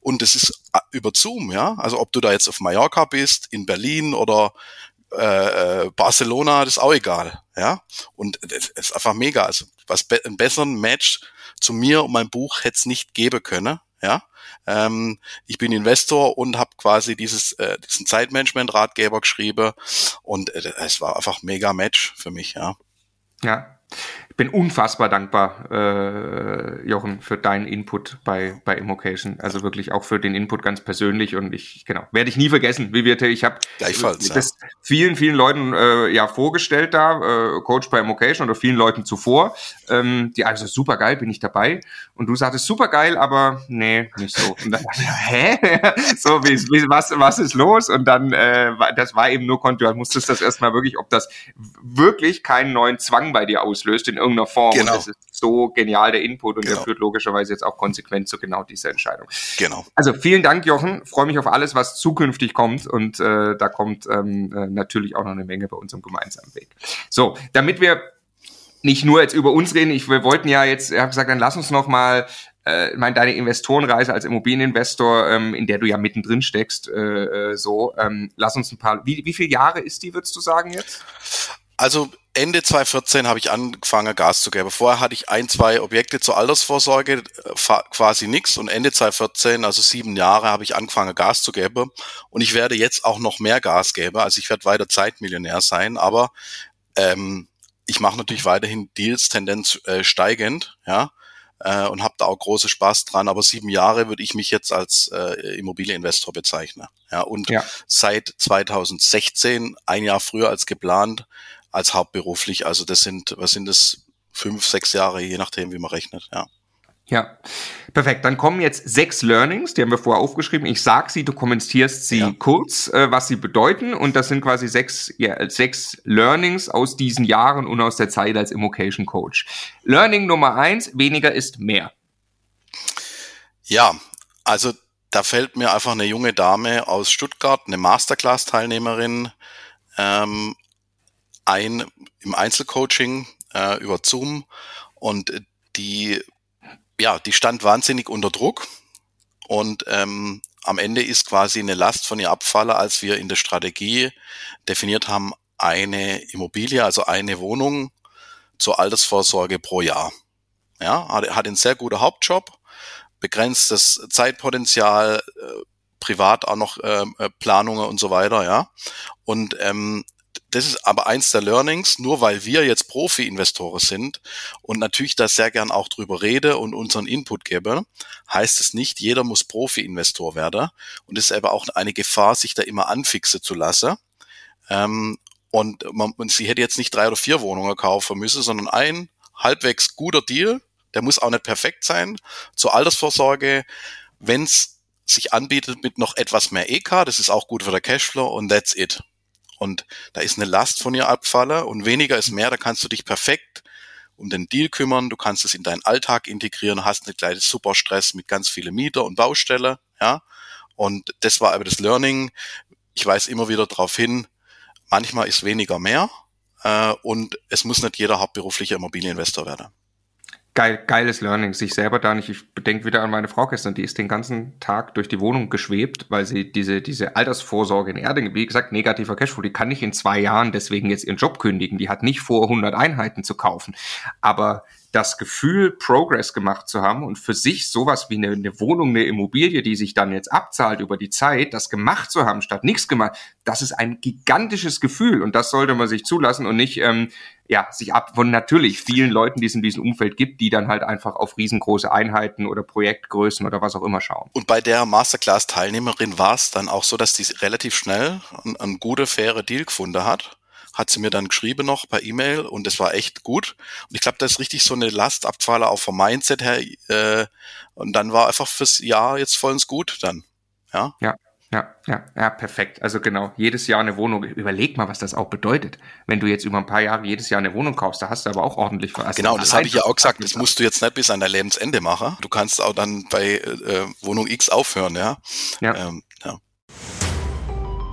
Und das ist äh, über Zoom, ja. Also ob du da jetzt auf Mallorca bist, in Berlin oder äh, äh, Barcelona, das ist auch egal. Ja. Und es ist einfach mega. Also was be einen besseren Match zu mir und meinem Buch hätte es nicht geben können. Ja. Ähm, ich bin Investor und habe quasi dieses äh, diesen Zeitmanagement-Ratgeber geschrieben und äh, es war einfach mega Match für mich. Ja. Ja, bin unfassbar dankbar, äh, Jochen, für deinen Input bei, bei Immocation. Also wirklich auch für den Input ganz persönlich und ich, genau, werde ich nie vergessen, wie wir, ich habe das ja. vielen, vielen Leuten äh, ja vorgestellt da, äh, Coach bei Immocation oder vielen Leuten zuvor, ähm, die also super geil, bin ich dabei und du sagtest super geil, aber nee, nicht so. Und dann, hä? so, wie, wie, was, was ist los? Und dann, äh, das war eben nur, du musstest das erstmal wirklich, ob das wirklich keinen neuen Zwang bei dir auslöst in irgendeiner Form. Genau. Und das ist so genial der Input und genau. der führt logischerweise jetzt auch konsequent zu genau dieser Entscheidung. Genau. Also vielen Dank, Jochen. Freue mich auf alles, was zukünftig kommt und äh, da kommt ähm, äh, natürlich auch noch eine Menge bei unserem gemeinsamen Weg. So, damit wir nicht nur jetzt über uns reden, ich, wir wollten ja jetzt, ich habe gesagt, dann lass uns noch mal äh, meine, deine Investorenreise als Immobilieninvestor, ähm, in der du ja mittendrin steckst, äh, äh, so, ähm, lass uns ein paar, wie, wie viele Jahre ist die, würdest du sagen jetzt? Also Ende 2014 habe ich angefangen, Gas zu geben. Vorher hatte ich ein, zwei Objekte zur Altersvorsorge, quasi nichts. Und Ende 2014, also sieben Jahre, habe ich angefangen, Gas zu geben. Und ich werde jetzt auch noch mehr Gas geben. Also ich werde weiter Zeitmillionär sein. Aber ähm, ich mache natürlich weiterhin Deals, Tendenz äh, steigend, ja. Äh, und habe da auch große Spaß dran. Aber sieben Jahre würde ich mich jetzt als äh, Immobilieninvestor bezeichnen. Ja, und ja. seit 2016, ein Jahr früher als geplant, als hauptberuflich. Also das sind, was sind das, fünf, sechs Jahre, je nachdem, wie man rechnet, ja. Ja, perfekt. Dann kommen jetzt sechs Learnings, die haben wir vorher aufgeschrieben. Ich sag sie, du kommentierst sie ja. kurz, äh, was sie bedeuten. Und das sind quasi sechs, ja, sechs Learnings aus diesen Jahren und aus der Zeit als Immocation Coach. Learning Nummer eins, weniger ist mehr. Ja, also da fällt mir einfach eine junge Dame aus Stuttgart, eine Masterclass-Teilnehmerin, ähm, ein im Einzelcoaching äh, über Zoom und die, ja, die stand wahnsinnig unter Druck und ähm, am Ende ist quasi eine Last von ihr abfalle, als wir in der Strategie definiert haben, eine Immobilie, also eine Wohnung zur Altersvorsorge pro Jahr. Ja, hat, hat einen sehr guten Hauptjob, begrenztes Zeitpotenzial, äh, privat auch noch ähm, äh, Planungen und so weiter, ja. Und ähm, das ist aber eins der Learnings, nur weil wir jetzt Profi-Investoren sind und natürlich da sehr gern auch drüber rede und unseren Input gebe, heißt es nicht, jeder muss Profi-Investor werden. Und es ist aber auch eine Gefahr, sich da immer anfixe zu lassen. Ähm, und man, und sie hätte jetzt nicht drei oder vier Wohnungen kaufen müssen, sondern ein halbwegs guter Deal, der muss auch nicht perfekt sein, zur Altersvorsorge, wenn es sich anbietet mit noch etwas mehr EK, das ist auch gut für der Cashflow und that's it. Und da ist eine Last von ihr abfalle und weniger ist mehr, da kannst du dich perfekt um den Deal kümmern, du kannst es in deinen Alltag integrieren, hast eine kleine super Stress mit ganz vielen Mieter und Baustelle, ja. Und das war aber das Learning. Ich weise immer wieder darauf hin, manchmal ist weniger mehr äh, und es muss nicht jeder hauptberuflicher Immobilieninvestor werden geil, geiles Learning, sich selber da nicht, ich bedenke wieder an meine Frau gestern, die ist den ganzen Tag durch die Wohnung geschwebt, weil sie diese, diese Altersvorsorge in Erding, wie gesagt, negativer Cashflow, die kann nicht in zwei Jahren deswegen jetzt ihren Job kündigen, die hat nicht vor, 100 Einheiten zu kaufen, aber das Gefühl, Progress gemacht zu haben und für sich sowas wie eine, eine, Wohnung, eine Immobilie, die sich dann jetzt abzahlt über die Zeit, das gemacht zu haben, statt nichts gemacht, das ist ein gigantisches Gefühl und das sollte man sich zulassen und nicht ähm, ja sich ab von natürlich vielen Leuten, die es in diesem Umfeld gibt, die dann halt einfach auf riesengroße Einheiten oder Projektgrößen oder was auch immer schauen. Und bei der Masterclass-Teilnehmerin war es dann auch so, dass die relativ schnell einen, einen gute, faire Deal gefunden hat hat sie mir dann geschrieben noch per E-Mail und das war echt gut. Und ich glaube, da ist richtig so eine Lastabfalle auch vom Mindset her. Äh, und dann war einfach fürs Jahr jetzt vollends gut dann. Ja. Ja. Ja, ja, ja, perfekt. Also genau, jedes Jahr eine Wohnung. Überleg mal, was das auch bedeutet. Wenn du jetzt über ein paar Jahre jedes Jahr eine Wohnung kaufst, da hast du aber auch ordentlich was. Genau, das habe ich ja auch gesagt. Das musst du jetzt nicht bis an dein Lebensende machen. Du kannst auch dann bei äh, Wohnung X aufhören, ja. Ja. Ähm, ja.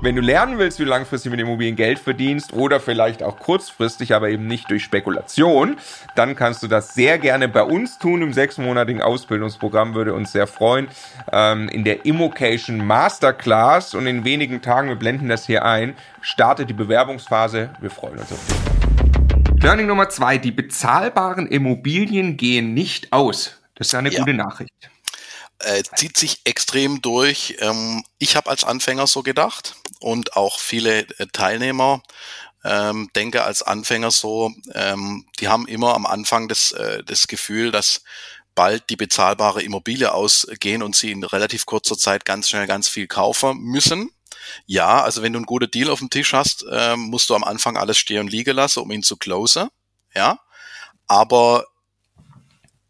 Wenn du lernen willst, wie du langfristig mit Immobilien Geld verdienst oder vielleicht auch kurzfristig, aber eben nicht durch Spekulation, dann kannst du das sehr gerne bei uns tun. Im sechsmonatigen Ausbildungsprogramm würde uns sehr freuen. Ähm, in der Immocation Masterclass und in wenigen Tagen, wir blenden das hier ein, startet die Bewerbungsphase. Wir freuen uns auf dich. Learning Nummer zwei, die bezahlbaren Immobilien gehen nicht aus. Das ist eine ja. gute Nachricht äh, zieht sich extrem durch. Ähm, ich habe als Anfänger so gedacht und auch viele äh, Teilnehmer. ähm, denke als Anfänger so, ähm, die haben immer am Anfang das, äh, das Gefühl, dass bald die bezahlbare Immobilie ausgehen und sie in relativ kurzer Zeit ganz schnell ganz viel kaufen müssen. Ja, also wenn du einen guten Deal auf dem Tisch hast, ähm, musst du am Anfang alles stehen und liegen lassen, um ihn zu closen. Ja, aber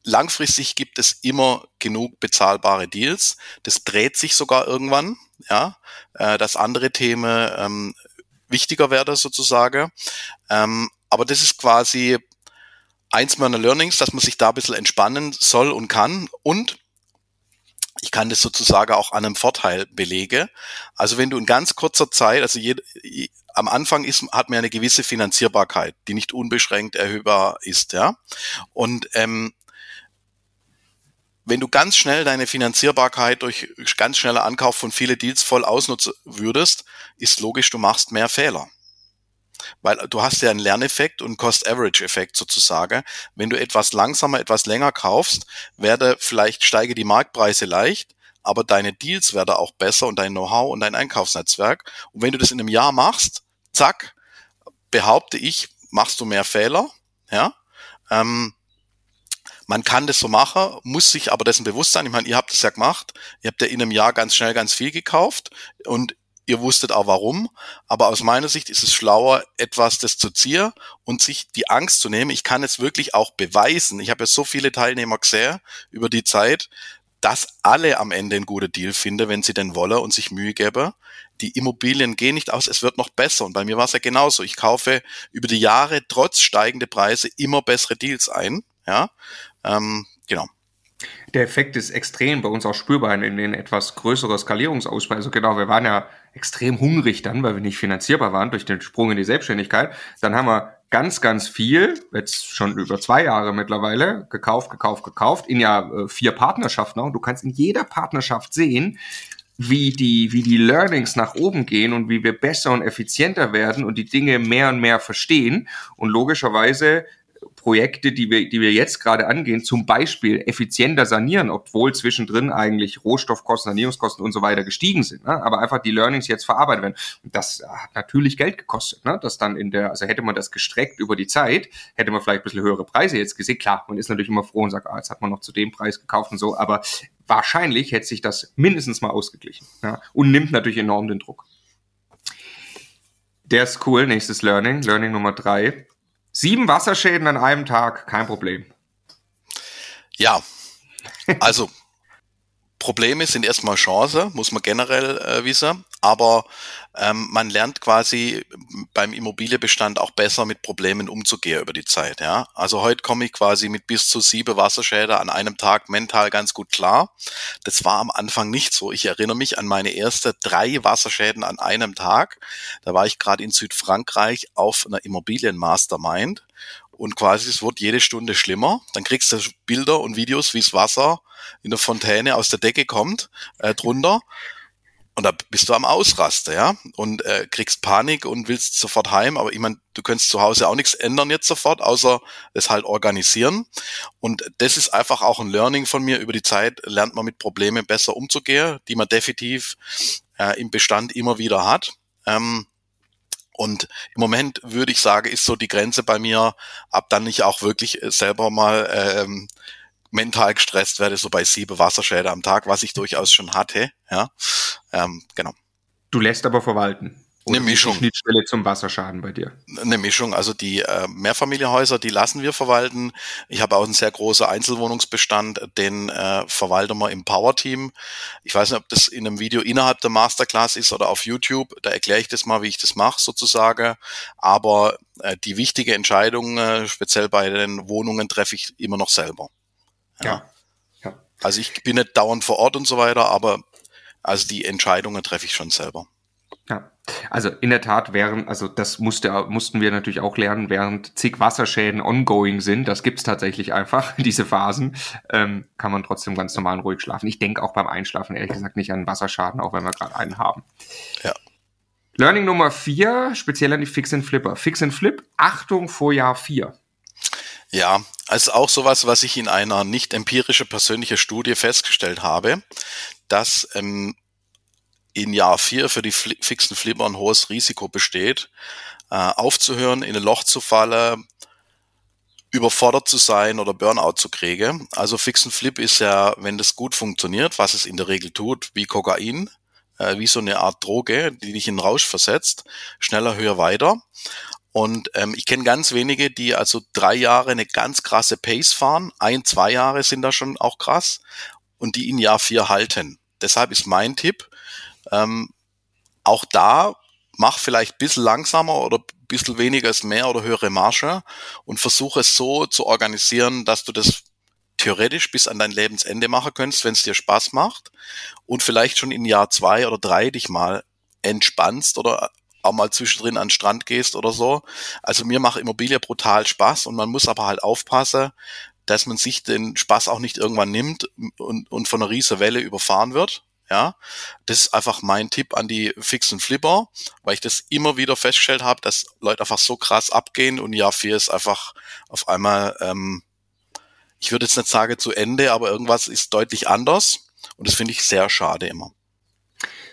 langfristig gibt es immer genug bezahlbare Deals. Das dreht sich sogar irgendwann, ja, äh, dass andere Themen ähm, wichtiger werden sozusagen. Ähm, aber das ist quasi eins meiner Learnings, dass man sich da ein bisschen entspannen soll und kann. Und ich kann das sozusagen auch an einem Vorteil belege. Also wenn du in ganz kurzer Zeit, also jed, am Anfang ist, hat man eine gewisse Finanzierbarkeit, die nicht unbeschränkt erhöhbar ist, ja. Und ähm, wenn du ganz schnell deine Finanzierbarkeit durch ganz schneller Ankauf von viele Deals voll ausnutzen würdest, ist logisch, du machst mehr Fehler. Weil du hast ja einen Lerneffekt und Cost-Average-Effekt sozusagen. Wenn du etwas langsamer, etwas länger kaufst, werde vielleicht steige die Marktpreise leicht, aber deine Deals werden auch besser und dein Know-how und dein Einkaufsnetzwerk. Und wenn du das in einem Jahr machst, zack, behaupte ich, machst du mehr Fehler, ja. Ähm, man kann das so machen, muss sich aber dessen bewusst sein. Ich meine, ihr habt das ja gemacht. Ihr habt ja in einem Jahr ganz schnell ganz viel gekauft und ihr wusstet auch warum. Aber aus meiner Sicht ist es schlauer, etwas das zu ziehen und sich die Angst zu nehmen. Ich kann es wirklich auch beweisen. Ich habe ja so viele Teilnehmer gesehen über die Zeit, dass alle am Ende einen guten Deal finden, wenn sie denn wollen und sich Mühe geben. Die Immobilien gehen nicht aus, es wird noch besser. Und bei mir war es ja genauso. Ich kaufe über die Jahre trotz steigender Preise immer bessere Deals ein. Ja, ähm, genau. Der Effekt ist extrem bei uns auch spürbar in den etwas größeren Skalierungsausbau. Also genau, wir waren ja extrem hungrig dann, weil wir nicht finanzierbar waren durch den Sprung in die Selbstständigkeit. Dann haben wir ganz, ganz viel, jetzt schon über zwei Jahre mittlerweile, gekauft, gekauft, gekauft, in ja äh, vier Partnerschaften auch. Und du kannst in jeder Partnerschaft sehen, wie die, wie die Learnings nach oben gehen und wie wir besser und effizienter werden und die Dinge mehr und mehr verstehen. Und logischerweise Projekte, die wir, die wir jetzt gerade angehen, zum Beispiel effizienter sanieren, obwohl zwischendrin eigentlich Rohstoffkosten, Sanierungskosten und so weiter gestiegen sind. Ne? Aber einfach die Learnings jetzt verarbeitet werden. Und das hat natürlich Geld gekostet. Ne? Das dann in der, also hätte man das gestreckt über die Zeit, hätte man vielleicht ein bisschen höhere Preise jetzt gesehen. Klar, man ist natürlich immer froh und sagt, ah, jetzt hat man noch zu dem Preis gekauft und so, aber wahrscheinlich hätte sich das mindestens mal ausgeglichen. Ja? Und nimmt natürlich enorm den Druck. Der ist cool. Nächstes Learning. Learning Nummer drei. Sieben Wasserschäden an einem Tag, kein Problem. Ja, also Probleme sind erstmal Chance, muss man generell äh, wissen, aber ähm, man lernt quasi beim Immobilienbestand auch besser mit Problemen umzugehen über die Zeit. Ja? Also heute komme ich quasi mit bis zu sieben Wasserschäden an einem Tag mental ganz gut klar. Das war am Anfang nicht so. Ich erinnere mich an meine erste drei Wasserschäden an einem Tag. Da war ich gerade in Südfrankreich auf einer Immobilienmastermind und quasi es wird jede Stunde schlimmer. Dann kriegst du Bilder und Videos, wie das Wasser in der Fontäne aus der Decke kommt, äh, drunter. Und da bist du am Ausraster, ja, und äh, kriegst Panik und willst sofort heim. Aber ich meine, du könntest zu Hause auch nichts ändern jetzt sofort, außer es halt organisieren. Und das ist einfach auch ein Learning von mir. Über die Zeit lernt man mit Problemen besser umzugehen, die man definitiv äh, im Bestand immer wieder hat. Ähm, und im Moment würde ich sagen, ist so die Grenze bei mir, ab dann ich auch wirklich äh, selber mal ähm, mental gestresst werde, so bei sieben Wasserschäden am Tag, was ich durchaus schon hatte. Ja, ähm, genau. Du lässt aber verwalten. Oder eine Mischung. Schnittstelle zum Wasserschaden bei dir. Eine Mischung. Also die äh, Mehrfamilienhäuser, die lassen wir verwalten. Ich habe auch einen sehr großen Einzelwohnungsbestand, den äh, verwalten wir im Power-Team. Ich weiß nicht, ob das in einem Video innerhalb der Masterclass ist oder auf YouTube. Da erkläre ich das mal, wie ich das mache sozusagen. Aber äh, die wichtige Entscheidung, äh, speziell bei den Wohnungen, treffe ich immer noch selber. Ja. ja. ja. Also ich bin nicht dauernd vor Ort und so weiter, aber also die Entscheidungen treffe ich schon selber. Also in der Tat wären, also das musste, mussten wir natürlich auch lernen, während zig Wasserschäden ongoing sind, das gibt's tatsächlich einfach, diese Phasen, ähm, kann man trotzdem ganz normal und ruhig schlafen. Ich denke auch beim Einschlafen ehrlich gesagt nicht an Wasserschaden, auch wenn wir gerade einen haben. Ja. Learning Nummer vier, speziell an die Fix and Flipper. Fix and Flip, Achtung vor Jahr vier. Ja, also auch sowas, was ich in einer nicht empirische persönliche Studie festgestellt habe, dass ähm, in Jahr vier für die fixen Flipper ein hohes Risiko besteht. äh, aufzuhören, in ein Loch zu fallen, überfordert zu sein oder Burnout zu kriegen. Also Fix and Flip ist ja, wenn das gut funktioniert, was es in der Regel tut, wie Kokain, äh, wie so eine Art Droge, die dich in Rausch versetzt, schneller, höher, weiter. Und ähm, ich kenne ganz wenige, die also drei Jahre eine ganz krasse Pace fahren. Ein, zwei Jahre sind da schon auch krass und die in Jahr vier halten. Deshalb ist mein Tipp, ähm, auch da mach vielleicht bisschen langsamer oder bisschen weniger ist mehr oder höhere Marge und versuche es so zu organisieren, dass du das theoretisch bis an dein Lebensende machen könntest, wenn es dir Spaß macht und vielleicht schon in Jahr zwei oder drei dich mal entspannst oder auch mal zwischendrin an den Strand gehst oder so. Also mir macht Immobilie brutal Spaß und man muss aber halt aufpassen, dass man sich den Spaß auch nicht irgendwann nimmt und, und von einer riesen Welle überfahren wird. Ja, das ist einfach mein Tipp an die fixen Flipper, weil ich das immer wieder festgestellt habe, dass Leute einfach so krass abgehen und Jahr vier ist einfach auf einmal, ähm, ich würde jetzt nicht sagen zu Ende, aber irgendwas ist deutlich anders und das finde ich sehr schade immer.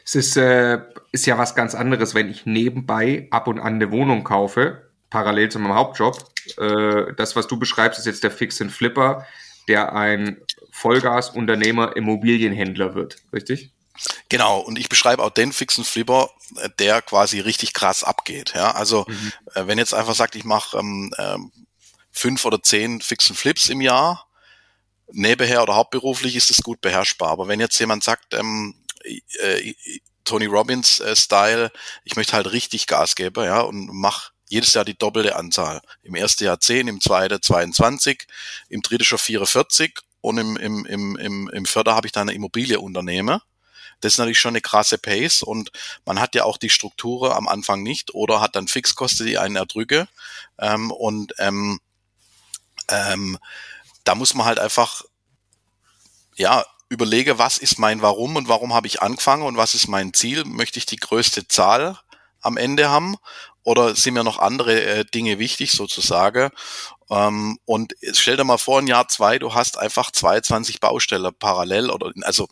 Es ist, äh, ist ja was ganz anderes, wenn ich nebenbei ab und an eine Wohnung kaufe, parallel zu meinem Hauptjob. Äh, das, was du beschreibst, ist jetzt der Fix and Flipper, der ein Vollgas-Unternehmer, Immobilienhändler wird, richtig? Genau, und ich beschreibe auch den fixen Flipper, der quasi richtig krass abgeht. Ja, also mhm. äh, wenn jetzt einfach sagt, ich mache ähm, ähm, fünf oder zehn fixen Flips im Jahr, nebenher oder hauptberuflich ist es gut beherrschbar. Aber wenn jetzt jemand sagt, ähm, äh, Tony Robbins äh, Style, ich möchte halt richtig Gas geben, ja, und mach jedes Jahr die doppelte Anzahl. Im ersten Jahr 10, im zweiten 22, im dritten schon 44 und im, im, im, im, im Förder habe ich dann eine Immobilie unternehme. Das ist natürlich schon eine krasse Pace und man hat ja auch die Strukturen am Anfang nicht oder hat dann Fixkosten, die einen erdrücke. Ähm, und ähm, ähm, da muss man halt einfach ja überlege, was ist mein Warum und warum habe ich angefangen und was ist mein Ziel? Möchte ich die größte Zahl am Ende haben oder sind mir noch andere äh, Dinge wichtig sozusagen? Ähm, und stell dir mal vor, ein Jahr zwei, du hast einfach 22 Baustellen parallel oder also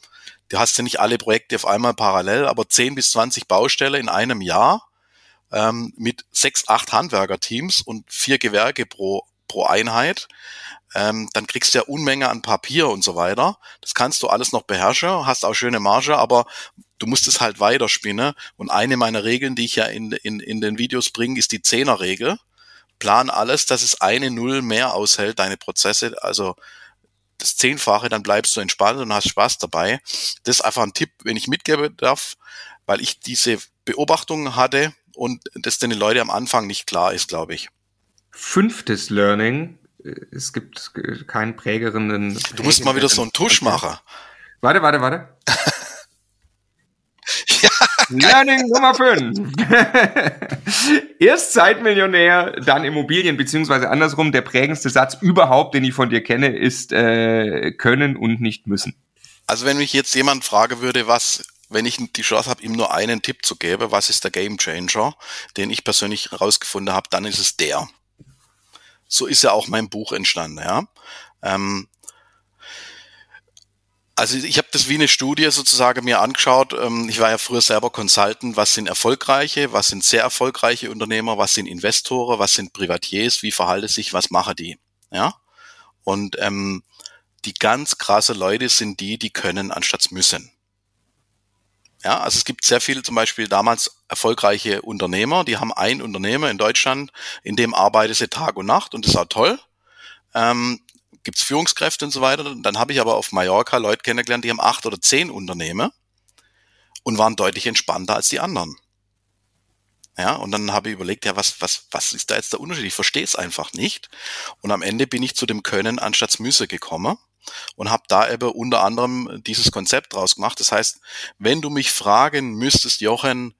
du hast ja nicht alle Projekte auf einmal parallel, aber 10 bis 20 Baustellen in einem Jahr ähm, mit sechs, acht Handwerkerteams und vier Gewerke pro, pro Einheit ähm, dann kriegst du ja Unmenge an Papier und so weiter. Das kannst du alles noch beherrschen, hast auch schöne Marge, aber du musst es halt weiterspinnen. Und eine meiner Regeln, die ich ja in, in, in den Videos bringe, ist die Zehnerregel. Plan alles, dass es eine Null mehr aushält, deine Prozesse, also das Zehnfache, dann bleibst du entspannt und hast Spaß dabei. Das ist einfach ein Tipp, wenn ich mitgeben darf, weil ich diese Beobachtungen hatte und das den Leuten am Anfang nicht klar ist, glaube ich. Fünftes Learning, es gibt keinen prägeren. Du musst mal wieder so einen Tusch machen. Warte, warte, warte. ja, Learning Nummer 5. Erst Zeitmillionär, dann Immobilien, beziehungsweise andersrum, der prägendste Satz überhaupt, den ich von dir kenne, ist äh, können und nicht müssen. Also wenn mich jetzt jemand fragen würde, was, wenn ich die Chance habe, ihm nur einen Tipp zu geben, was ist der Game Changer, den ich persönlich herausgefunden habe, dann ist es der so ist ja auch mein Buch entstanden. Ja. Ähm, also ich habe das wie eine Studie sozusagen mir angeschaut. Ähm, ich war ja früher selber Consultant. Was sind erfolgreiche, was sind sehr erfolgreiche Unternehmer, was sind Investoren, was sind Privatiers, wie verhalten sich, was machen die? Ja. Und ähm, die ganz krasse Leute sind die, die können anstatt müssen. Ja, also es gibt sehr viele zum Beispiel damals erfolgreiche Unternehmer, die haben ein Unternehmer in Deutschland, in dem arbeiten sie Tag und Nacht und das ist auch toll. Ähm, gibt es Führungskräfte und so weiter. Dann habe ich aber auf Mallorca Leute kennengelernt, die haben acht oder zehn Unternehmer und waren deutlich entspannter als die anderen. Ja, und dann habe ich überlegt, ja, was, was, was ist da jetzt der Unterschied? Ich verstehe es einfach nicht. Und am Ende bin ich zu dem Können anstatt Müsse gekommen und habe da eben unter anderem dieses Konzept draus gemacht. Das heißt, wenn du mich fragen müsstest, Jochen,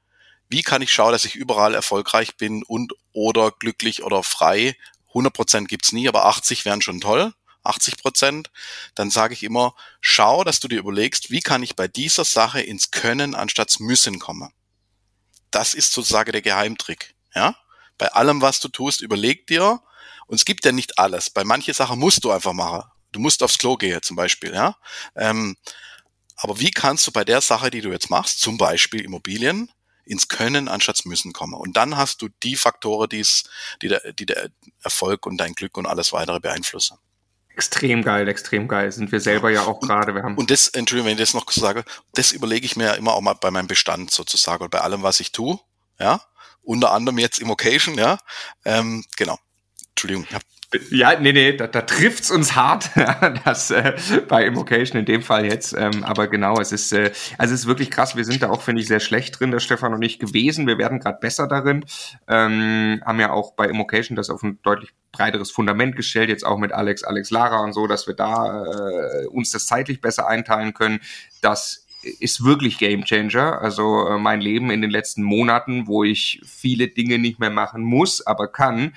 wie kann ich schauen, dass ich überall erfolgreich bin und oder glücklich oder frei? 100 Prozent gibt's nie, aber 80 wären schon toll. 80 Prozent, dann sage ich immer, schau, dass du dir überlegst, wie kann ich bei dieser Sache ins Können anstatt Müssen kommen. Das ist sozusagen der Geheimtrick. Ja? Bei allem, was du tust, überleg dir, und es gibt ja nicht alles. Bei manchen Sachen musst du einfach machen. Du musst aufs Klo gehen zum Beispiel, ja. Ähm, aber wie kannst du bei der Sache, die du jetzt machst, zum Beispiel Immobilien, ins Können anstatt müssen komme. Und dann hast du die Faktoren, die's, die, der, die der Erfolg und dein Glück und alles weitere beeinflussen. Extrem geil, extrem geil. Sind wir selber ja auch gerade. Wir haben und das, Entschuldigung, wenn ich das noch sage, das überlege ich mir ja immer auch mal bei meinem Bestand sozusagen und bei allem, was ich tue. Ja, unter anderem jetzt im Occasion, ja. Ähm, genau. Entschuldigung, ja, nee, nee, da, da trifft's uns hart, das äh, bei Immocation in dem Fall jetzt. Ähm, aber genau, es ist, äh, also es ist wirklich krass. Wir sind da auch, finde ich, sehr schlecht drin, der Stefan und ich gewesen. Wir werden gerade besser darin. Ähm, haben ja auch bei Immocation das auf ein deutlich breiteres Fundament gestellt, jetzt auch mit Alex, Alex Lara und so, dass wir da äh, uns das zeitlich besser einteilen können. Das ist wirklich Game Changer. Also äh, mein Leben in den letzten Monaten, wo ich viele Dinge nicht mehr machen muss, aber kann,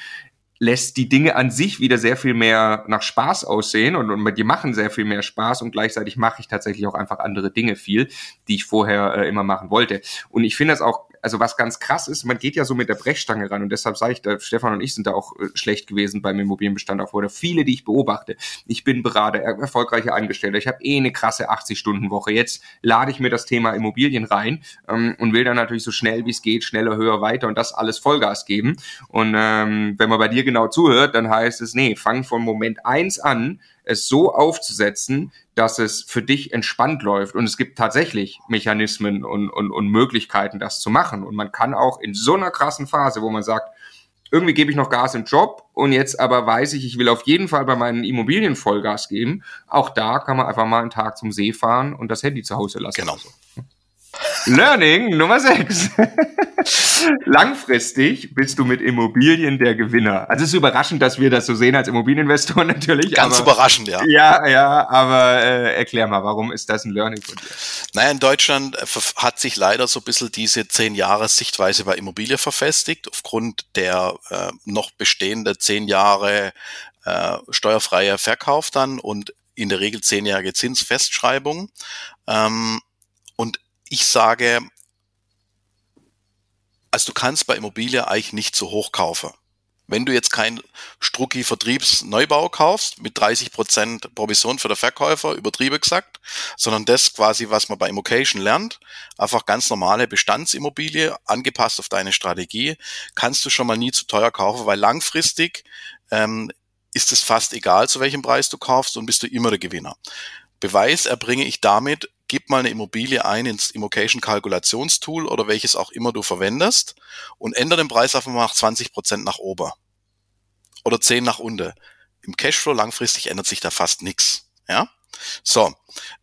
lässt die Dinge an sich wieder sehr viel mehr nach Spaß aussehen und, und die machen sehr viel mehr Spaß und gleichzeitig mache ich tatsächlich auch einfach andere Dinge viel, die ich vorher äh, immer machen wollte. Und ich finde das auch also was ganz krass ist, man geht ja so mit der Brechstange ran und deshalb sage ich, da, Stefan und ich sind da auch äh, schlecht gewesen beim Immobilienbestand auch oder viele, die ich beobachte. Ich bin Berater, erfolgreicher Angestellter, ich habe eh eine krasse 80-Stunden-Woche. Jetzt lade ich mir das Thema Immobilien rein ähm, und will dann natürlich so schnell wie es geht, schneller, höher, weiter und das alles Vollgas geben. Und ähm, wenn man bei dir genau zuhört, dann heißt es, nee, fang von Moment eins an, es so aufzusetzen, dass es für dich entspannt läuft. Und es gibt tatsächlich Mechanismen und, und, und Möglichkeiten, das zu machen. Und man kann auch in so einer krassen Phase, wo man sagt, irgendwie gebe ich noch Gas im Job und jetzt aber weiß ich, ich will auf jeden Fall bei meinen Immobilien Vollgas geben. Auch da kann man einfach mal einen Tag zum See fahren und das Handy zu Hause lassen. Genau. Learning Nummer 6. Langfristig bist du mit Immobilien der Gewinner. Also es ist überraschend, dass wir das so sehen als Immobilieninvestor natürlich. Ganz aber, überraschend, ja. Ja, ja, aber äh, erklär mal, warum ist das ein Learning von dir? Naja, in Deutschland äh, hat sich leider so ein bisschen diese zehn Jahre Sichtweise bei Immobilie verfestigt, aufgrund der äh, noch bestehende zehn Jahre äh, steuerfreie Verkauf dann und in der Regel zehnjährige Zinsfestschreibung. Ähm, ich sage, also du kannst bei Immobilie eigentlich nicht so hoch kaufen. Wenn du jetzt kein Strucki Vertriebsneubau kaufst mit 30 Prozent Provision für den Verkäufer, übertrieben gesagt, sondern das quasi, was man bei Immocation lernt, einfach ganz normale Bestandsimmobilie, angepasst auf deine Strategie, kannst du schon mal nie zu teuer kaufen, weil langfristig ähm, ist es fast egal, zu welchem Preis du kaufst und bist du immer der Gewinner. Beweis erbringe ich damit, gib mal eine Immobilie ein ins Immocation Kalkulationstool oder welches auch immer du verwendest und ändere den Preis einfach mal nach 20 Prozent nach oben oder 10 nach unten. Im Cashflow langfristig ändert sich da fast nichts. Ja, so.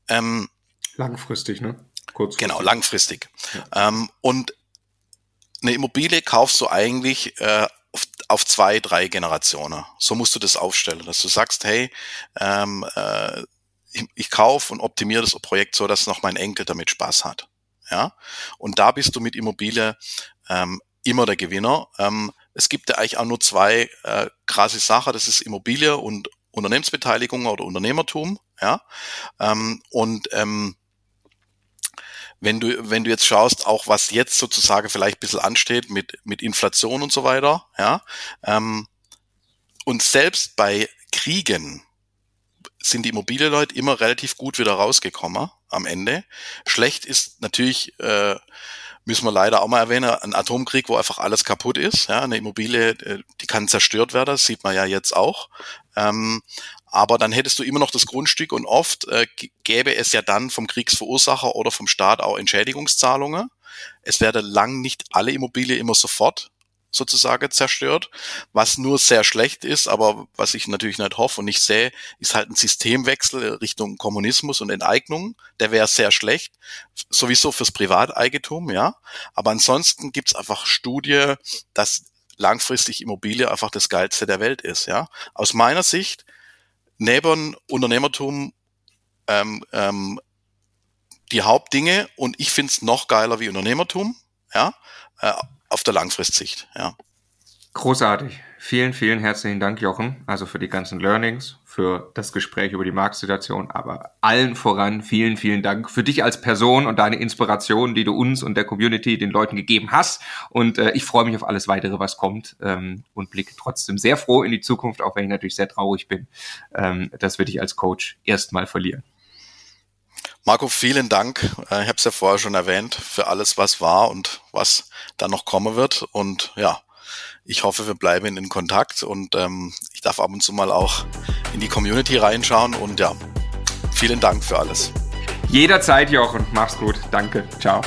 Ähm, langfristig, ne? Kurz. Genau, langfristig. Ja. Ähm, und eine Immobilie kaufst du eigentlich äh, auf, auf zwei, drei Generationen. So musst du das aufstellen, dass du sagst, hey, ähm, äh, ich, ich kaufe und optimiere das Projekt so, dass noch mein Enkel damit Spaß hat. Ja, und da bist du mit Immobilie ähm, immer der Gewinner. Ähm, es gibt ja eigentlich auch nur zwei äh, krasse Sachen. Das ist Immobilie und Unternehmensbeteiligung oder Unternehmertum. Ja, ähm, und ähm, wenn du, wenn du jetzt schaust, auch was jetzt sozusagen vielleicht ein bisschen ansteht mit, mit Inflation und so weiter, ja, ähm, und selbst bei Kriegen, sind die Immobilienleute immer relativ gut wieder rausgekommen am Ende. Schlecht ist natürlich, äh, müssen wir leider auch mal erwähnen, ein Atomkrieg, wo einfach alles kaputt ist. Ja, eine Immobilie, äh, die kann zerstört werden, das sieht man ja jetzt auch. Ähm, aber dann hättest du immer noch das Grundstück und oft äh, gäbe es ja dann vom Kriegsverursacher oder vom Staat auch Entschädigungszahlungen. Es werde lang nicht alle Immobilien immer sofort sozusagen zerstört, was nur sehr schlecht ist, aber was ich natürlich nicht hoffe und nicht sehe, ist halt ein Systemwechsel Richtung Kommunismus und Enteignung. Der wäre sehr schlecht, sowieso fürs Privateigentum, ja. Aber ansonsten gibt's einfach Studie, dass langfristig Immobilie einfach das Geilste der Welt ist, ja. Aus meiner Sicht, neben Unternehmertum ähm, ähm, die Hauptdinge und ich find's noch geiler wie Unternehmertum, ja. Äh, auf der Langfristsicht, ja. Großartig. Vielen, vielen herzlichen Dank, Jochen. Also für die ganzen Learnings, für das Gespräch über die Marktsituation, aber allen voran vielen, vielen Dank für dich als Person und deine Inspiration, die du uns und der Community, den Leuten gegeben hast. Und äh, ich freue mich auf alles weitere, was kommt ähm, und blicke trotzdem sehr froh in die Zukunft, auch wenn ich natürlich sehr traurig bin, ähm, dass wir dich als Coach erstmal verlieren. Marco, vielen Dank. Äh, ich habe es ja vorher schon erwähnt, für alles, was war und was da noch kommen wird. Und ja, ich hoffe, wir bleiben in Kontakt und ähm, ich darf ab und zu mal auch in die Community reinschauen. Und ja, vielen Dank für alles. Jederzeit, Jochen. Mach's gut. Danke. Ciao.